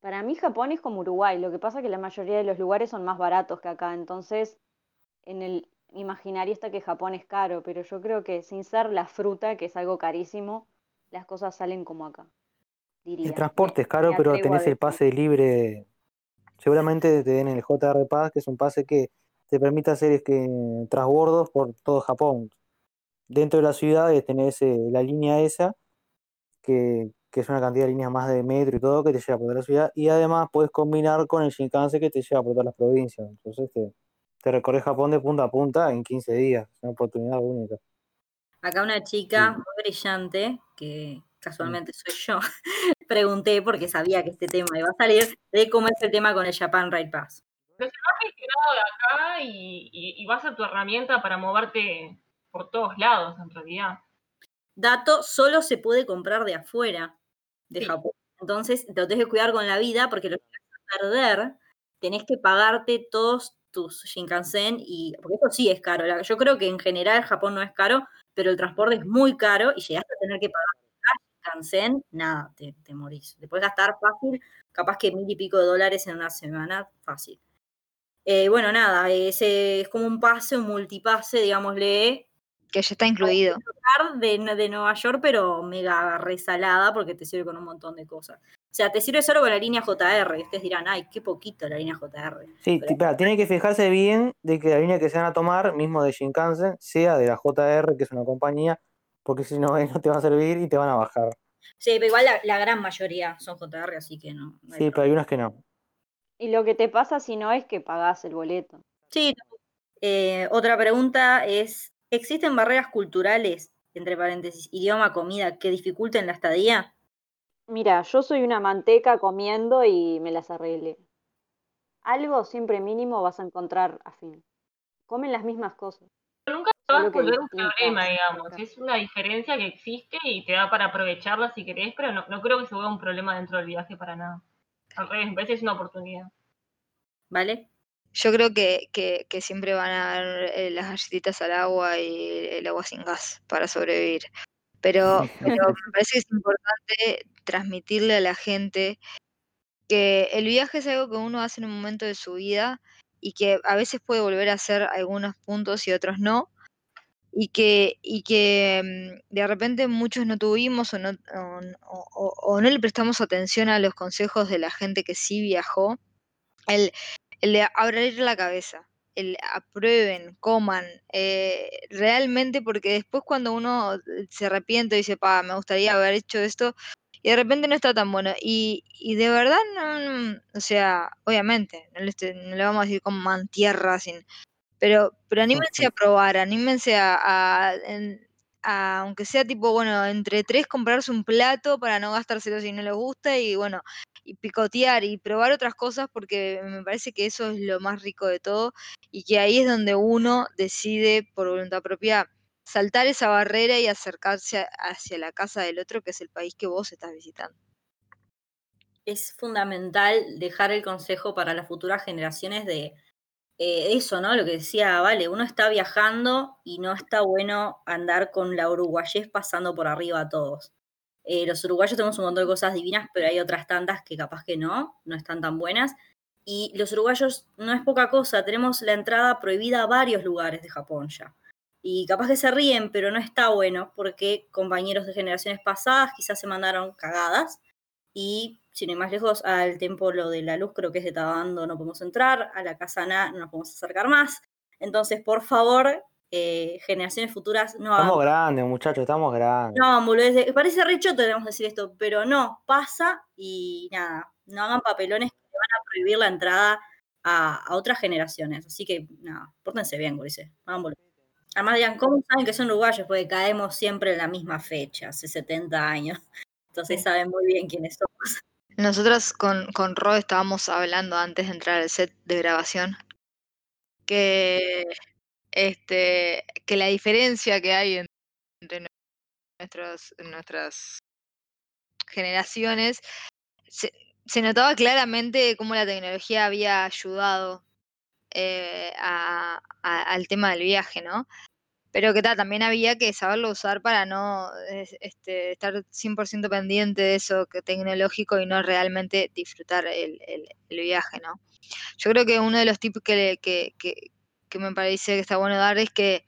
Para mí Japón es como Uruguay. Lo que pasa es que la mayoría de los lugares son más baratos que acá. Entonces, en el imaginario está que Japón es caro, pero yo creo que sin ser la fruta, que es algo carísimo, las cosas salen como acá. Diría. El transporte Me- es caro, me pero tenés el pase libre. Seguramente te den el JR Pass, que es un pase que te permite hacer es que, transbordos por todo Japón. dentro de la ciudad tenés eh, la línea esa, que, que es una cantidad de líneas más de metro y todo, que te lleva por toda la ciudad, y además puedes combinar con el Shinkansen que te lleva por todas las provincias. Entonces te, te recorres Japón de punta a punta en 15 días, es una oportunidad única. Acá una chica Sí. muy brillante, que casualmente soy yo, pregunté porque sabía que este tema iba a salir, de cómo es el tema con el Japan Ride Pass. Va gestionado de acá y, y, y va a ser tu herramienta para moverte por todos lados, en realidad. Dato, solo se puede comprar de afuera de Sí. Japón. Entonces, te lo tenés que cuidar con la vida porque lo que vas a perder, tenés que pagarte todos tus Shinkansen y porque eso sí es caro. Yo creo que en general Japón no es caro, pero el transporte es muy caro y llegaste a tener que pagar Shinkansen, nada, te, te morís. Te puedes gastar fácil, capaz que mil y pico de dólares en una semana, fácil. Eh, bueno, nada, ese es como un pase, un multipase, digámosle, Que ya está incluido. de, de Nueva York, pero mega resalada porque te sirve con un montón de cosas. O sea, te sirve solo con la línea JR. Y ustedes dirán, ay, qué poquito la línea JR. Sí, Pero- ti- espera, tienen que fijarse bien de que la línea que se van a tomar, mismo de Shinkansen, sea de la JR, que es una compañía, porque si no, eh, no te va a servir y te van a bajar. Sí, pero igual la, la gran mayoría son JR, así que no. Sí, pero hay unas que no. Y lo que te pasa si no es que pagás el boleto. Sí. Eh, otra pregunta es, ¿existen barreras culturales, entre paréntesis, idioma, comida, que dificulten la estadía? Mira, yo soy una manteca comiendo y me las arreglé. Algo siempre mínimo vas a encontrar afín. Comen las mismas cosas. Nunca va a Solo que volver un problema, digamos. Es una diferencia que existe y te da para aprovecharla si querés, pero no, no creo que se vuelva un problema dentro del viaje para nada. Al revés, me parece que es una oportunidad. ¿Vale? Yo creo que, que, que siempre van a haber eh, las galletitas al agua y el agua sin gas para sobrevivir. Pero, pero me parece que es importante transmitirle a la gente que el viaje es algo que uno hace en un momento de su vida y que a veces puede volver a hacer algunos puntos y otros no. Y que, y que mm, de repente muchos no tuvimos o no, o, no le prestamos atención a los consejos de la gente que sí viajó. El, el de abrir la cabeza, el aprueben, coman, eh, realmente porque después cuando uno se arrepiente y dice, pa, me gustaría haber hecho esto, y de repente no está tan bueno. Y, y de verdad, no, o sea, obviamente, no le, vamos a decir coman tierra sin... Pero, pero anímense a probar, anímense a, a- en- a, aunque sea tipo, bueno, entre tres comprarse un plato para no gastárselo si no les gusta y bueno, y picotear y probar otras cosas porque me parece que eso es lo más rico de todo y que ahí es donde uno decide por voluntad propia saltar esa barrera y acercarse a- hacia la casa del otro, que es el país que vos estás visitando. es fundamental dejar el consejo para las futuras generaciones de eh, eso, ¿no? Lo que decía, vale, uno está viajando y no está bueno andar con la uruguayés pasando por arriba a todos. Eh, los uruguayos tenemos un montón de cosas divinas, pero hay otras tantas que capaz que no, no están tan buenas. Y los uruguayos no es poca cosa, tenemos la entrada prohibida a varios lugares de Japón ya. Y capaz que se ríen, pero no está bueno porque compañeros de generaciones pasadas quizás se mandaron cagadas y sin ir más lejos, al templo de la luz, creo que es de Tabando, no podemos entrar, a la casa Na no nos podemos acercar más. Entonces, por favor, eh, generaciones futuras no Estamos hagan, grandes, muchachos, estamos grandes. no boludeces. Parece re choto, debemos decir esto, pero no, pasa y nada, no hagan papelones que van a prohibir la entrada a, a otras generaciones. Así que, nada, pórtense bien, dice. Hagan boludeces. Además digan, ¿cómo saben que son uruguayos? Porque caemos siempre en la misma fecha, hace 70 años. Entonces saben muy bien quiénes somos. Nosotros con, con Ro estábamos hablando antes de entrar al set de grabación que, este, que la diferencia que hay en- entre nue- nuestros, nuestras generaciones se, notaba claramente cómo la tecnología había ayudado eh, a- al tema del viaje, ¿no? Pero que ta, también había que saberlo usar para no es- este, estar 100% pendiente de eso que tecnológico y no realmente disfrutar el, el- viaje, ¿no? Yo creo que uno de los tips que, que- que me parece que está bueno dar es que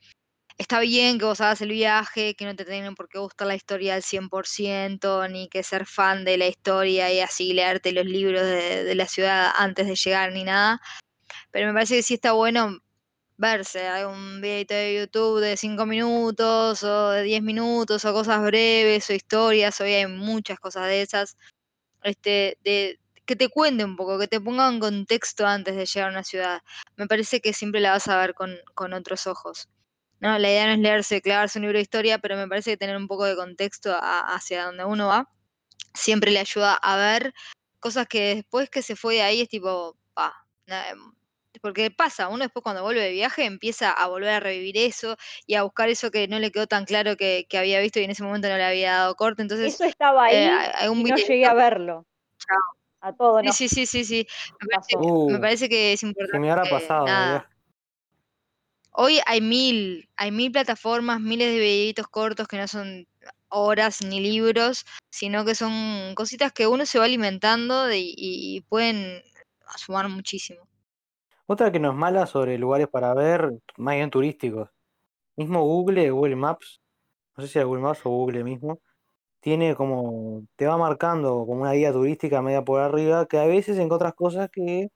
está bien que vos hagas el viaje, que no te tienen por qué gustar la historia al 100%, ni que ser fan de la historia y así leerte los libros de, de la ciudad antes de llegar ni nada. Pero me parece que sí está bueno verse algún videito de YouTube de 5 minutos o de 10 minutos o cosas breves o historias, hoy hay muchas cosas de esas, este, de, que te cuente un poco, que te ponga en contexto antes de llegar a una ciudad. Me parece que siempre la vas a ver con, con otros ojos. ¿no? La idea no es leerse, clavarse un libro de historia, pero me parece que tener un poco de contexto a- hacia donde uno va siempre le ayuda a ver cosas que después que se fue de ahí es tipo, pa, porque pasa, uno después cuando vuelve de viaje empieza a volver a revivir eso y a buscar eso que no le quedó tan claro que, que había visto y en ese momento no le había dado corte. Entonces, Eso estaba ahí eh, y no llegué a verlo. A todo, Sí, no. sí, sí, sí, sí. Me parece, Uh, parece que es importante. me habrá pasado. Hoy hay mil, hay mil plataformas, miles de videitos cortos que no son horas ni libros, sino que son cositas que uno se va alimentando de- y, y pueden sumar muchísimo. Otra que no es mala sobre lugares para ver, más bien turísticos. Mismo Google, Google Maps, no sé si era Google Maps o Google mismo, tiene como, te va marcando como una guía turística media por arriba, que a veces encuentras cosas que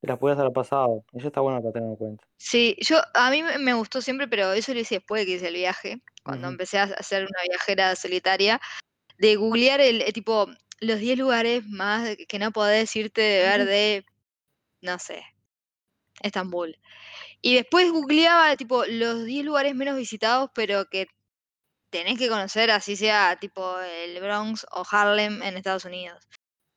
te las puedes haber pasado. Eso está bueno para tener en cuenta. Sí, yo a mí me gustó siempre, pero eso lo hice después de que hice el viaje, cuando empecé a hacer una viajera solitaria, de googlear el tipo los 10 lugares más que no podés irte de ver de, no sé, Estambul. Y después googleaba tipo los 10 lugares menos visitados, pero que tenés que conocer, así sea tipo el Bronx o Harlem en Estados Unidos.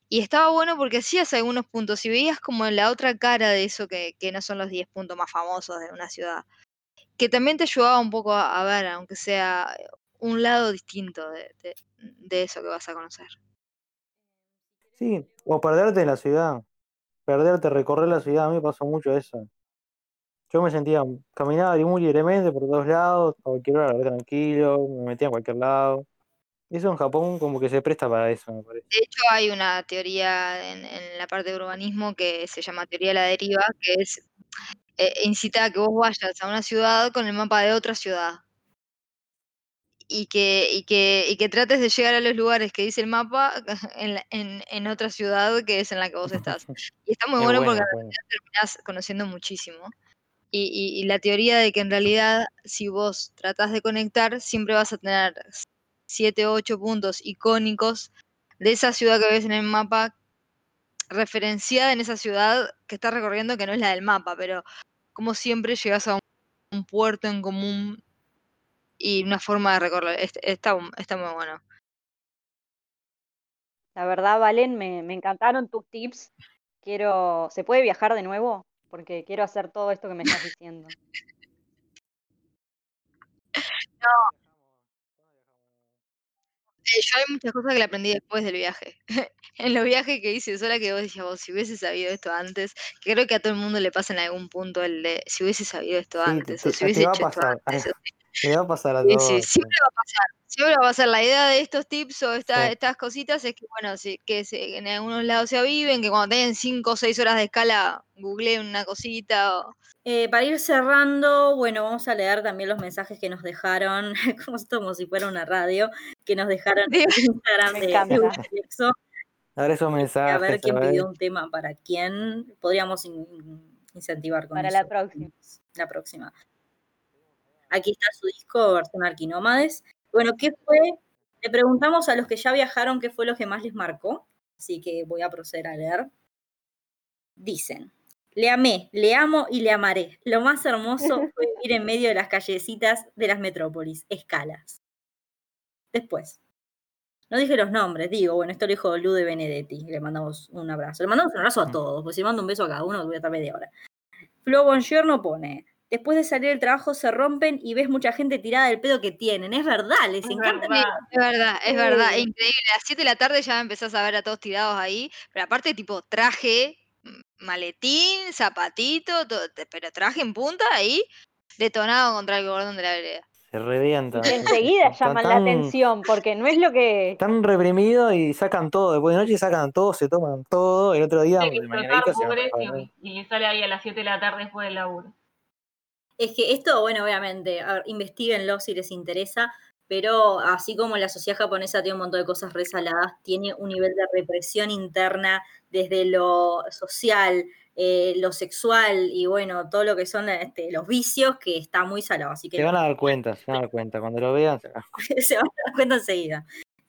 Y estaba bueno porque hacías algunos puntos y veías como la otra cara de eso que, no son los 10 puntos más famosos de una ciudad. Que también te ayudaba un poco a, ver, aunque sea un lado distinto de eso que vas a conocer. Sí, o perderte en la ciudad. Perderte, recorrer la ciudad, a mí me pasó mucho eso. Yo me sentía, caminaba muy libremente por todos lados, a cualquier hora, tranquilo, me metía en cualquier lado. Eso en Japón como que se presta para eso, me parece. De hecho, hay una teoría en, la parte de urbanismo que se llama teoría de la deriva, que es eh, a que vos vayas a una ciudad con el mapa de otra ciudad. Y que, y, que, y que trates de llegar a los lugares que dice el mapa en, la- en, en otra ciudad que es en la que vos estás. Y está muy bueno bueno, porque bueno. terminás conociendo muchísimo. Y, y- y la teoría de que en realidad, si vos tratás de conectar, siempre vas a tener siete o ocho puntos icónicos de esa ciudad que ves en el mapa, referenciada en esa ciudad que estás recorriendo, que no es la del mapa, pero como siempre llegas a un, un puerto en común y una forma de recorrer. Est- Está, está muy bueno. La verdad, Valen, me, me encantaron tus tips. Quiero, ¿se puede viajar de nuevo? Porque quiero hacer todo esto que me estás diciendo. Eh, yo hay muchas cosas que le aprendí después del viaje. en los viajes que hice sola que vos decías, vos, si hubiese sabido esto antes, que creo que a todo el mundo le pasa en algún punto el de, si hubiese sabido esto Sí, te, antes, o si hubiese va a hecho esto pasar, antes. te va a pasar a Sí, sí, todos. sí. siempre va a pasar. Siempre va a pasar. La idea de estos tips o esta- Sí. estas cositas es que, bueno, sí, que se- en algunos lados se aviven, que cuando tengan 5 o 6 horas de escala, googleen una cosita. O... Eh, para ir cerrando, bueno, vamos a leer también los mensajes que nos dejaron, como, como si fuera una radio, que nos dejaron en el Instagram de, de. Ahora esos a ver mensajes, quién ver. pidió un tema para quién. Podríamos in- incentivar con Para eso. la próxima. La próxima. Aquí está su disco, versión Arquinómades. Bueno, ¿qué fue? Le preguntamos a los que ya viajaron qué fue lo que más les marcó. Así que voy a proceder a leer. Dicen, le amé, le amo y le amaré. Lo más hermoso fue vivir en medio de las callecitas de las metrópolis, escalas. Después, no dije los nombres, digo, bueno, esto lo dijo Lude Benedetti, le mandamos un abrazo. Le mandamos un abrazo a todos, pues si mando un beso a cada uno, voy a estar media hora. Flo Bongiorno pone, después de salir del trabajo se rompen y ves mucha gente tirada del pedo que tienen. Es verdad, les Es encanta. verdad. Es verdad, es verdad, es increíble. A las 7 de la tarde ya empezás a ver a todos tirados ahí, pero aparte tipo traje, m- maletín, zapatito, todo, pero traje en punta ahí, detonado contra el cordón de la vereda. Se revientan. Y enseguida llaman la atención, porque no es lo que. Están reprimidos y sacan todo. Después de noche sacan todo, se toman todo. El otro día, y, y le sale ahí a las 7 de la tarde después del laburo. Es que esto, bueno, obviamente, a ver, investiguenlo si les interesa, pero así como la sociedad japonesa tiene un montón de cosas resaladas, tiene un nivel de represión interna desde lo social, eh, lo sexual y bueno, todo lo que son este, los vicios, que está muy salado. Así que Se van a dar cuenta, se van a dar cuenta. Cuando lo vean, se van a dar cuenta. se van a dar cuenta enseguida.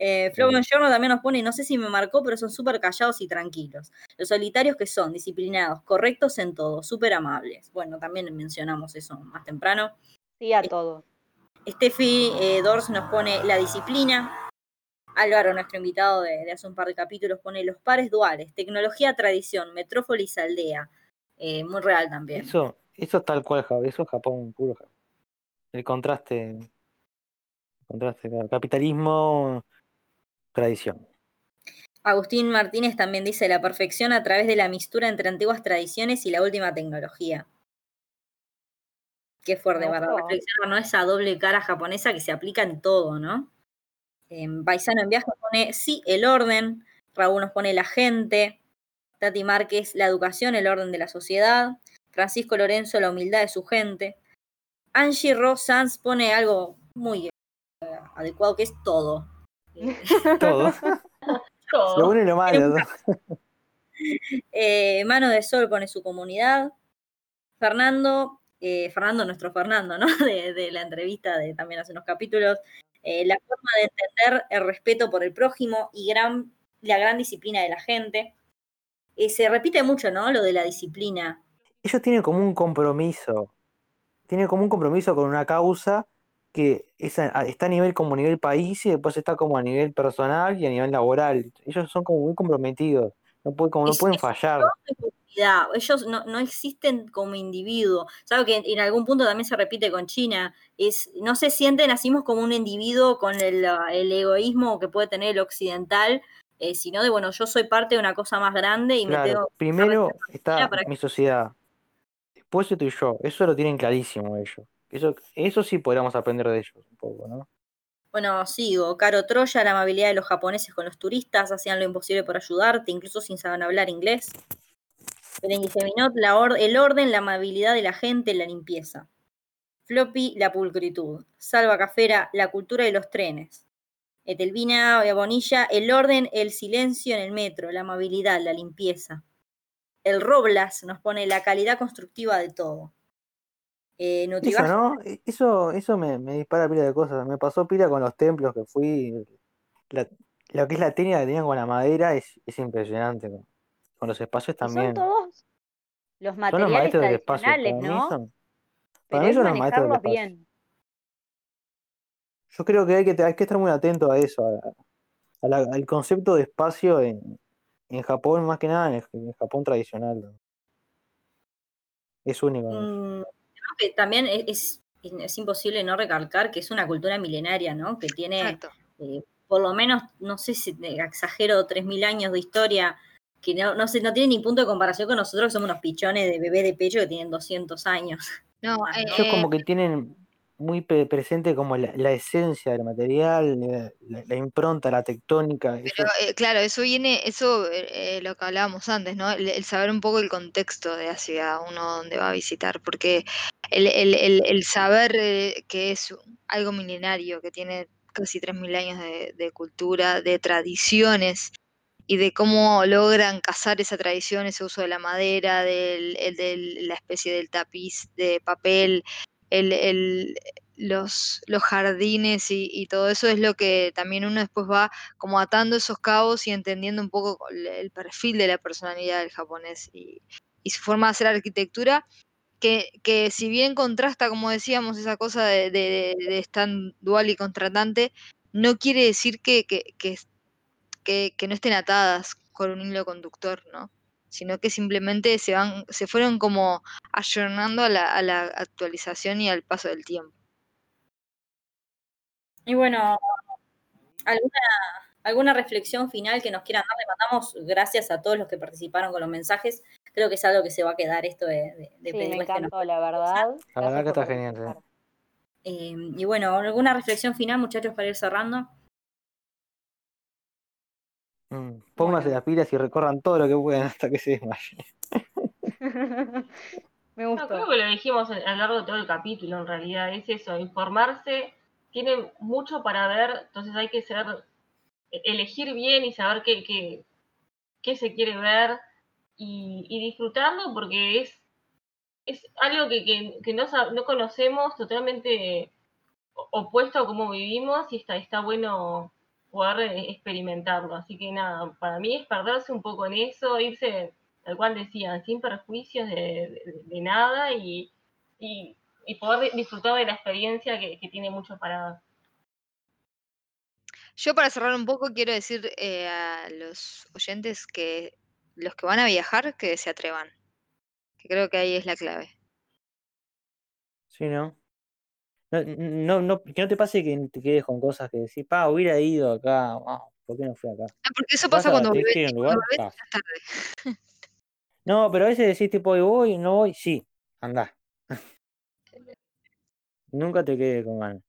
Eh, Flow Giorno también nos pone, no sé si me marcó, pero son súper callados y tranquilos. Los solitarios que son disciplinados, correctos en todo, súper amables. Bueno, también mencionamos eso más temprano. Sí, a todo. Steffi eh, Dors nos pone la disciplina. Álvaro, nuestro invitado de, de hace un par de capítulos, pone los pares duales, tecnología, tradición, metrópolis, aldea. Eh, muy real también. Eso, eso es tal cual, Javi. Eso es Japón puro. Javi. El contraste. el contraste, claro. capitalismo, tradición. Agustín Martínez también dice la perfección a través de la mistura entre antiguas tradiciones y la última tecnología. Qué fuerte, para Ojo. reflexionar, ¿no? Esa doble cara japonesa que se aplica en todo, ¿no? En Paisano en viaje pone, sí, el orden. Raúl nos pone la gente. Tati Márquez, la educación, el orden de la sociedad. Francisco Lorenzo, la humildad de su gente. Angie Ross Sanz pone algo muy eh, adecuado, que es todo. Todo. Todo. lo bueno y lo malo. Eh, Mano de Sol pone su comunidad. Fernando, eh, Fernando, nuestro Fernando, ¿no? De, de la entrevista de también hace unos capítulos. eh, la forma de entender el respeto por el prójimo y gran, la gran disciplina de la gente. Se repite mucho, ¿no? Lo de la disciplina. Ellos tienen como un compromiso. Tienen como un compromiso con una causa que es a- está a nivel como a nivel país y después está como a nivel personal y a nivel laboral. Ellos son como muy comprometidos. No, puede- como no Es- pueden fallar. Ellos no, no existen como individuo. Sabe que en, en algún punto también se repite con China. Es, no se sienten así como un individuo con el, el egoísmo que puede tener el occidental, eh, sino de, bueno, yo soy parte de una cosa más grande y me tengo primero está mi sociedad, después estoy yo. Eso lo tienen clarísimo ellos. Eso, eso sí podríamos aprender de ellos un poco, ¿no? Bueno, sigo. Caro Troya, la amabilidad de los japoneses con los turistas, hacían lo imposible por ayudarte, incluso sin saber hablar inglés. Or- el orden, la amabilidad de la gente, la limpieza. Floppy, la pulcritud. Salva Cafera, la cultura de los trenes. Etelvina Bonilla, el orden, el silencio en el metro, la amabilidad, la limpieza. El Roblas nos pone la calidad constructiva de todo. Eh, Eso, Nutribaja- ¿no? E- Eso, eso me, me dispara pila de cosas. Me pasó pila con los templos que fui. La- lo que es la técnica que tenían con la madera es, es impresionante. Con, los espacios Y son también. todos los materiales maestros del espacio. Para tradicionales, mí ¿no? son, Pero para mí son los maestros del espacio. bien. Yo creo que hay que, hay que estar muy atento a eso, a- a la- al concepto de espacio en, en Japón, más que nada en el, en Japón tradicional. Es único. ¿no? Mm, que también es, es- es imposible no recalcar que es una cultura milenaria, ¿no? Que tiene eh, por lo menos, no sé si te exagero, 3.000 años de historia, que no, no, sé, no tiene ni punto de comparación con nosotros, que somos unos pichones de bebé de pecho que tienen 200 años. No, eh, Ellos como que tienen muy pre- presente como la, esencia del material, la, impronta, la tectónica. Pero eh, claro, eso viene, eso eh, eh, lo que hablábamos antes, ¿no? El, saber un poco el contexto de la ciudad, uno donde va a visitar, porque el, el- el- saber eh, que es algo milenario, que tiene casi 3.000 años de, de cultura, de tradiciones, y de cómo logran cazar esa tradición, ese uso de la madera, del- la especie del tapiz de papel, el, el- los, los jardines y, todo eso es lo que también uno después va como atando esos cabos y entendiendo un poco el, perfil de la personalidad del japonés y, su forma de hacer arquitectura, que, que si bien contrasta, como decíamos, esa cosa de, de, dual y contratante, no quiere decir que, que, que no estén atadas con un hilo conductor, ¿no? Sino que simplemente se van, se fueron como ayornando a la, a la actualización y al paso del tiempo. Y bueno, ¿alguna, alguna reflexión final que nos quieran dar? Le mandamos gracias a todos los que participaron con los mensajes. Creo que es algo que se va a quedar esto de, de, de Sí, me pedirles que nos encantó, la verdad. La verdad que está genial. Eh, y bueno, ¿alguna reflexión final, muchachos, para ir cerrando? Mm, Pónganse Bueno. las pilas y recorran todo lo que puedan hasta que se desmayen. Me No, creo gustó. que lo dijimos a lo largo de todo el capítulo, en realidad, es eso, informarse, tiene mucho para ver, entonces hay que ser, e- elegir bien y saber qué, qué, qué se quiere ver, y, y disfrutarlo porque es, es algo que, que, que no, no conocemos, totalmente opuesto a cómo vivimos y está, está bueno poder eh, experimentarlo. Así que nada, para mí es perderse un poco en eso, irse, tal cual decían, sin perjuicios de, de- de nada y, y, y poder disfrutar de la experiencia que, que tiene mucho para dar. Yo para cerrar un poco quiero decir eh, a los oyentes que los que van a viajar que se atrevan, que creo que ahí es la clave. Sí, ¿no? No, no, no, que no te pase que te quedes con cosas que decís, pa, hubiera ido acá, ah, ¿por qué no fui acá? Ah, porque eso pasa cuando volvés, y lugar, cuando tarde. No, pero a veces decís tipo, "Hoy voy, no voy, sí, andá. Nunca te quedes con ganas.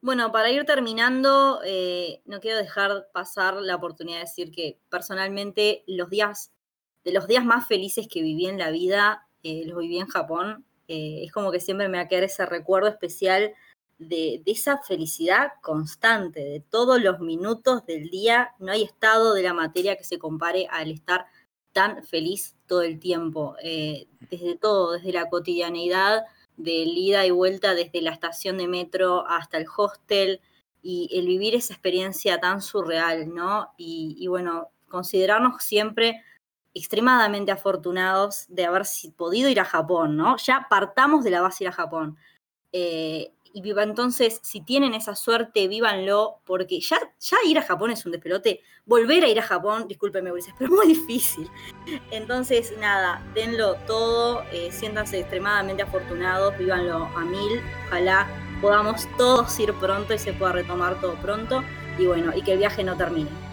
Bueno, para ir terminando, eh, no quiero dejar pasar la oportunidad de decir que personalmente los días, de los días más felices que viví en la vida, eh, los viví en Japón. Eh, es como que siempre me va a quedar ese recuerdo especial de, esa felicidad constante, de todos los minutos del día. No hay estado de la materia que se compare al estar tan feliz todo el tiempo. Eh, desde todo, desde la cotidianeidad del ida y vuelta desde la estación de metro hasta el hostel y el vivir esa experiencia tan surreal, ¿no? Y, y bueno, considerarnos siempre extremadamente afortunados de haber podido ir a Japón, ¿no? Ya partamos de la base ir a Japón. Eh, y viva entonces, si tienen esa suerte, vívanlo, porque ya, ya ir a Japón es un despelote. Volver a ir a Japón, discúlpeme, Ulises, pero es muy difícil. Entonces, nada, denlo todo, eh, siéntanse extremadamente afortunados, vívanlo a mil. Ojalá podamos todos ir pronto y se pueda retomar todo pronto. Y bueno, y que el viaje no termine.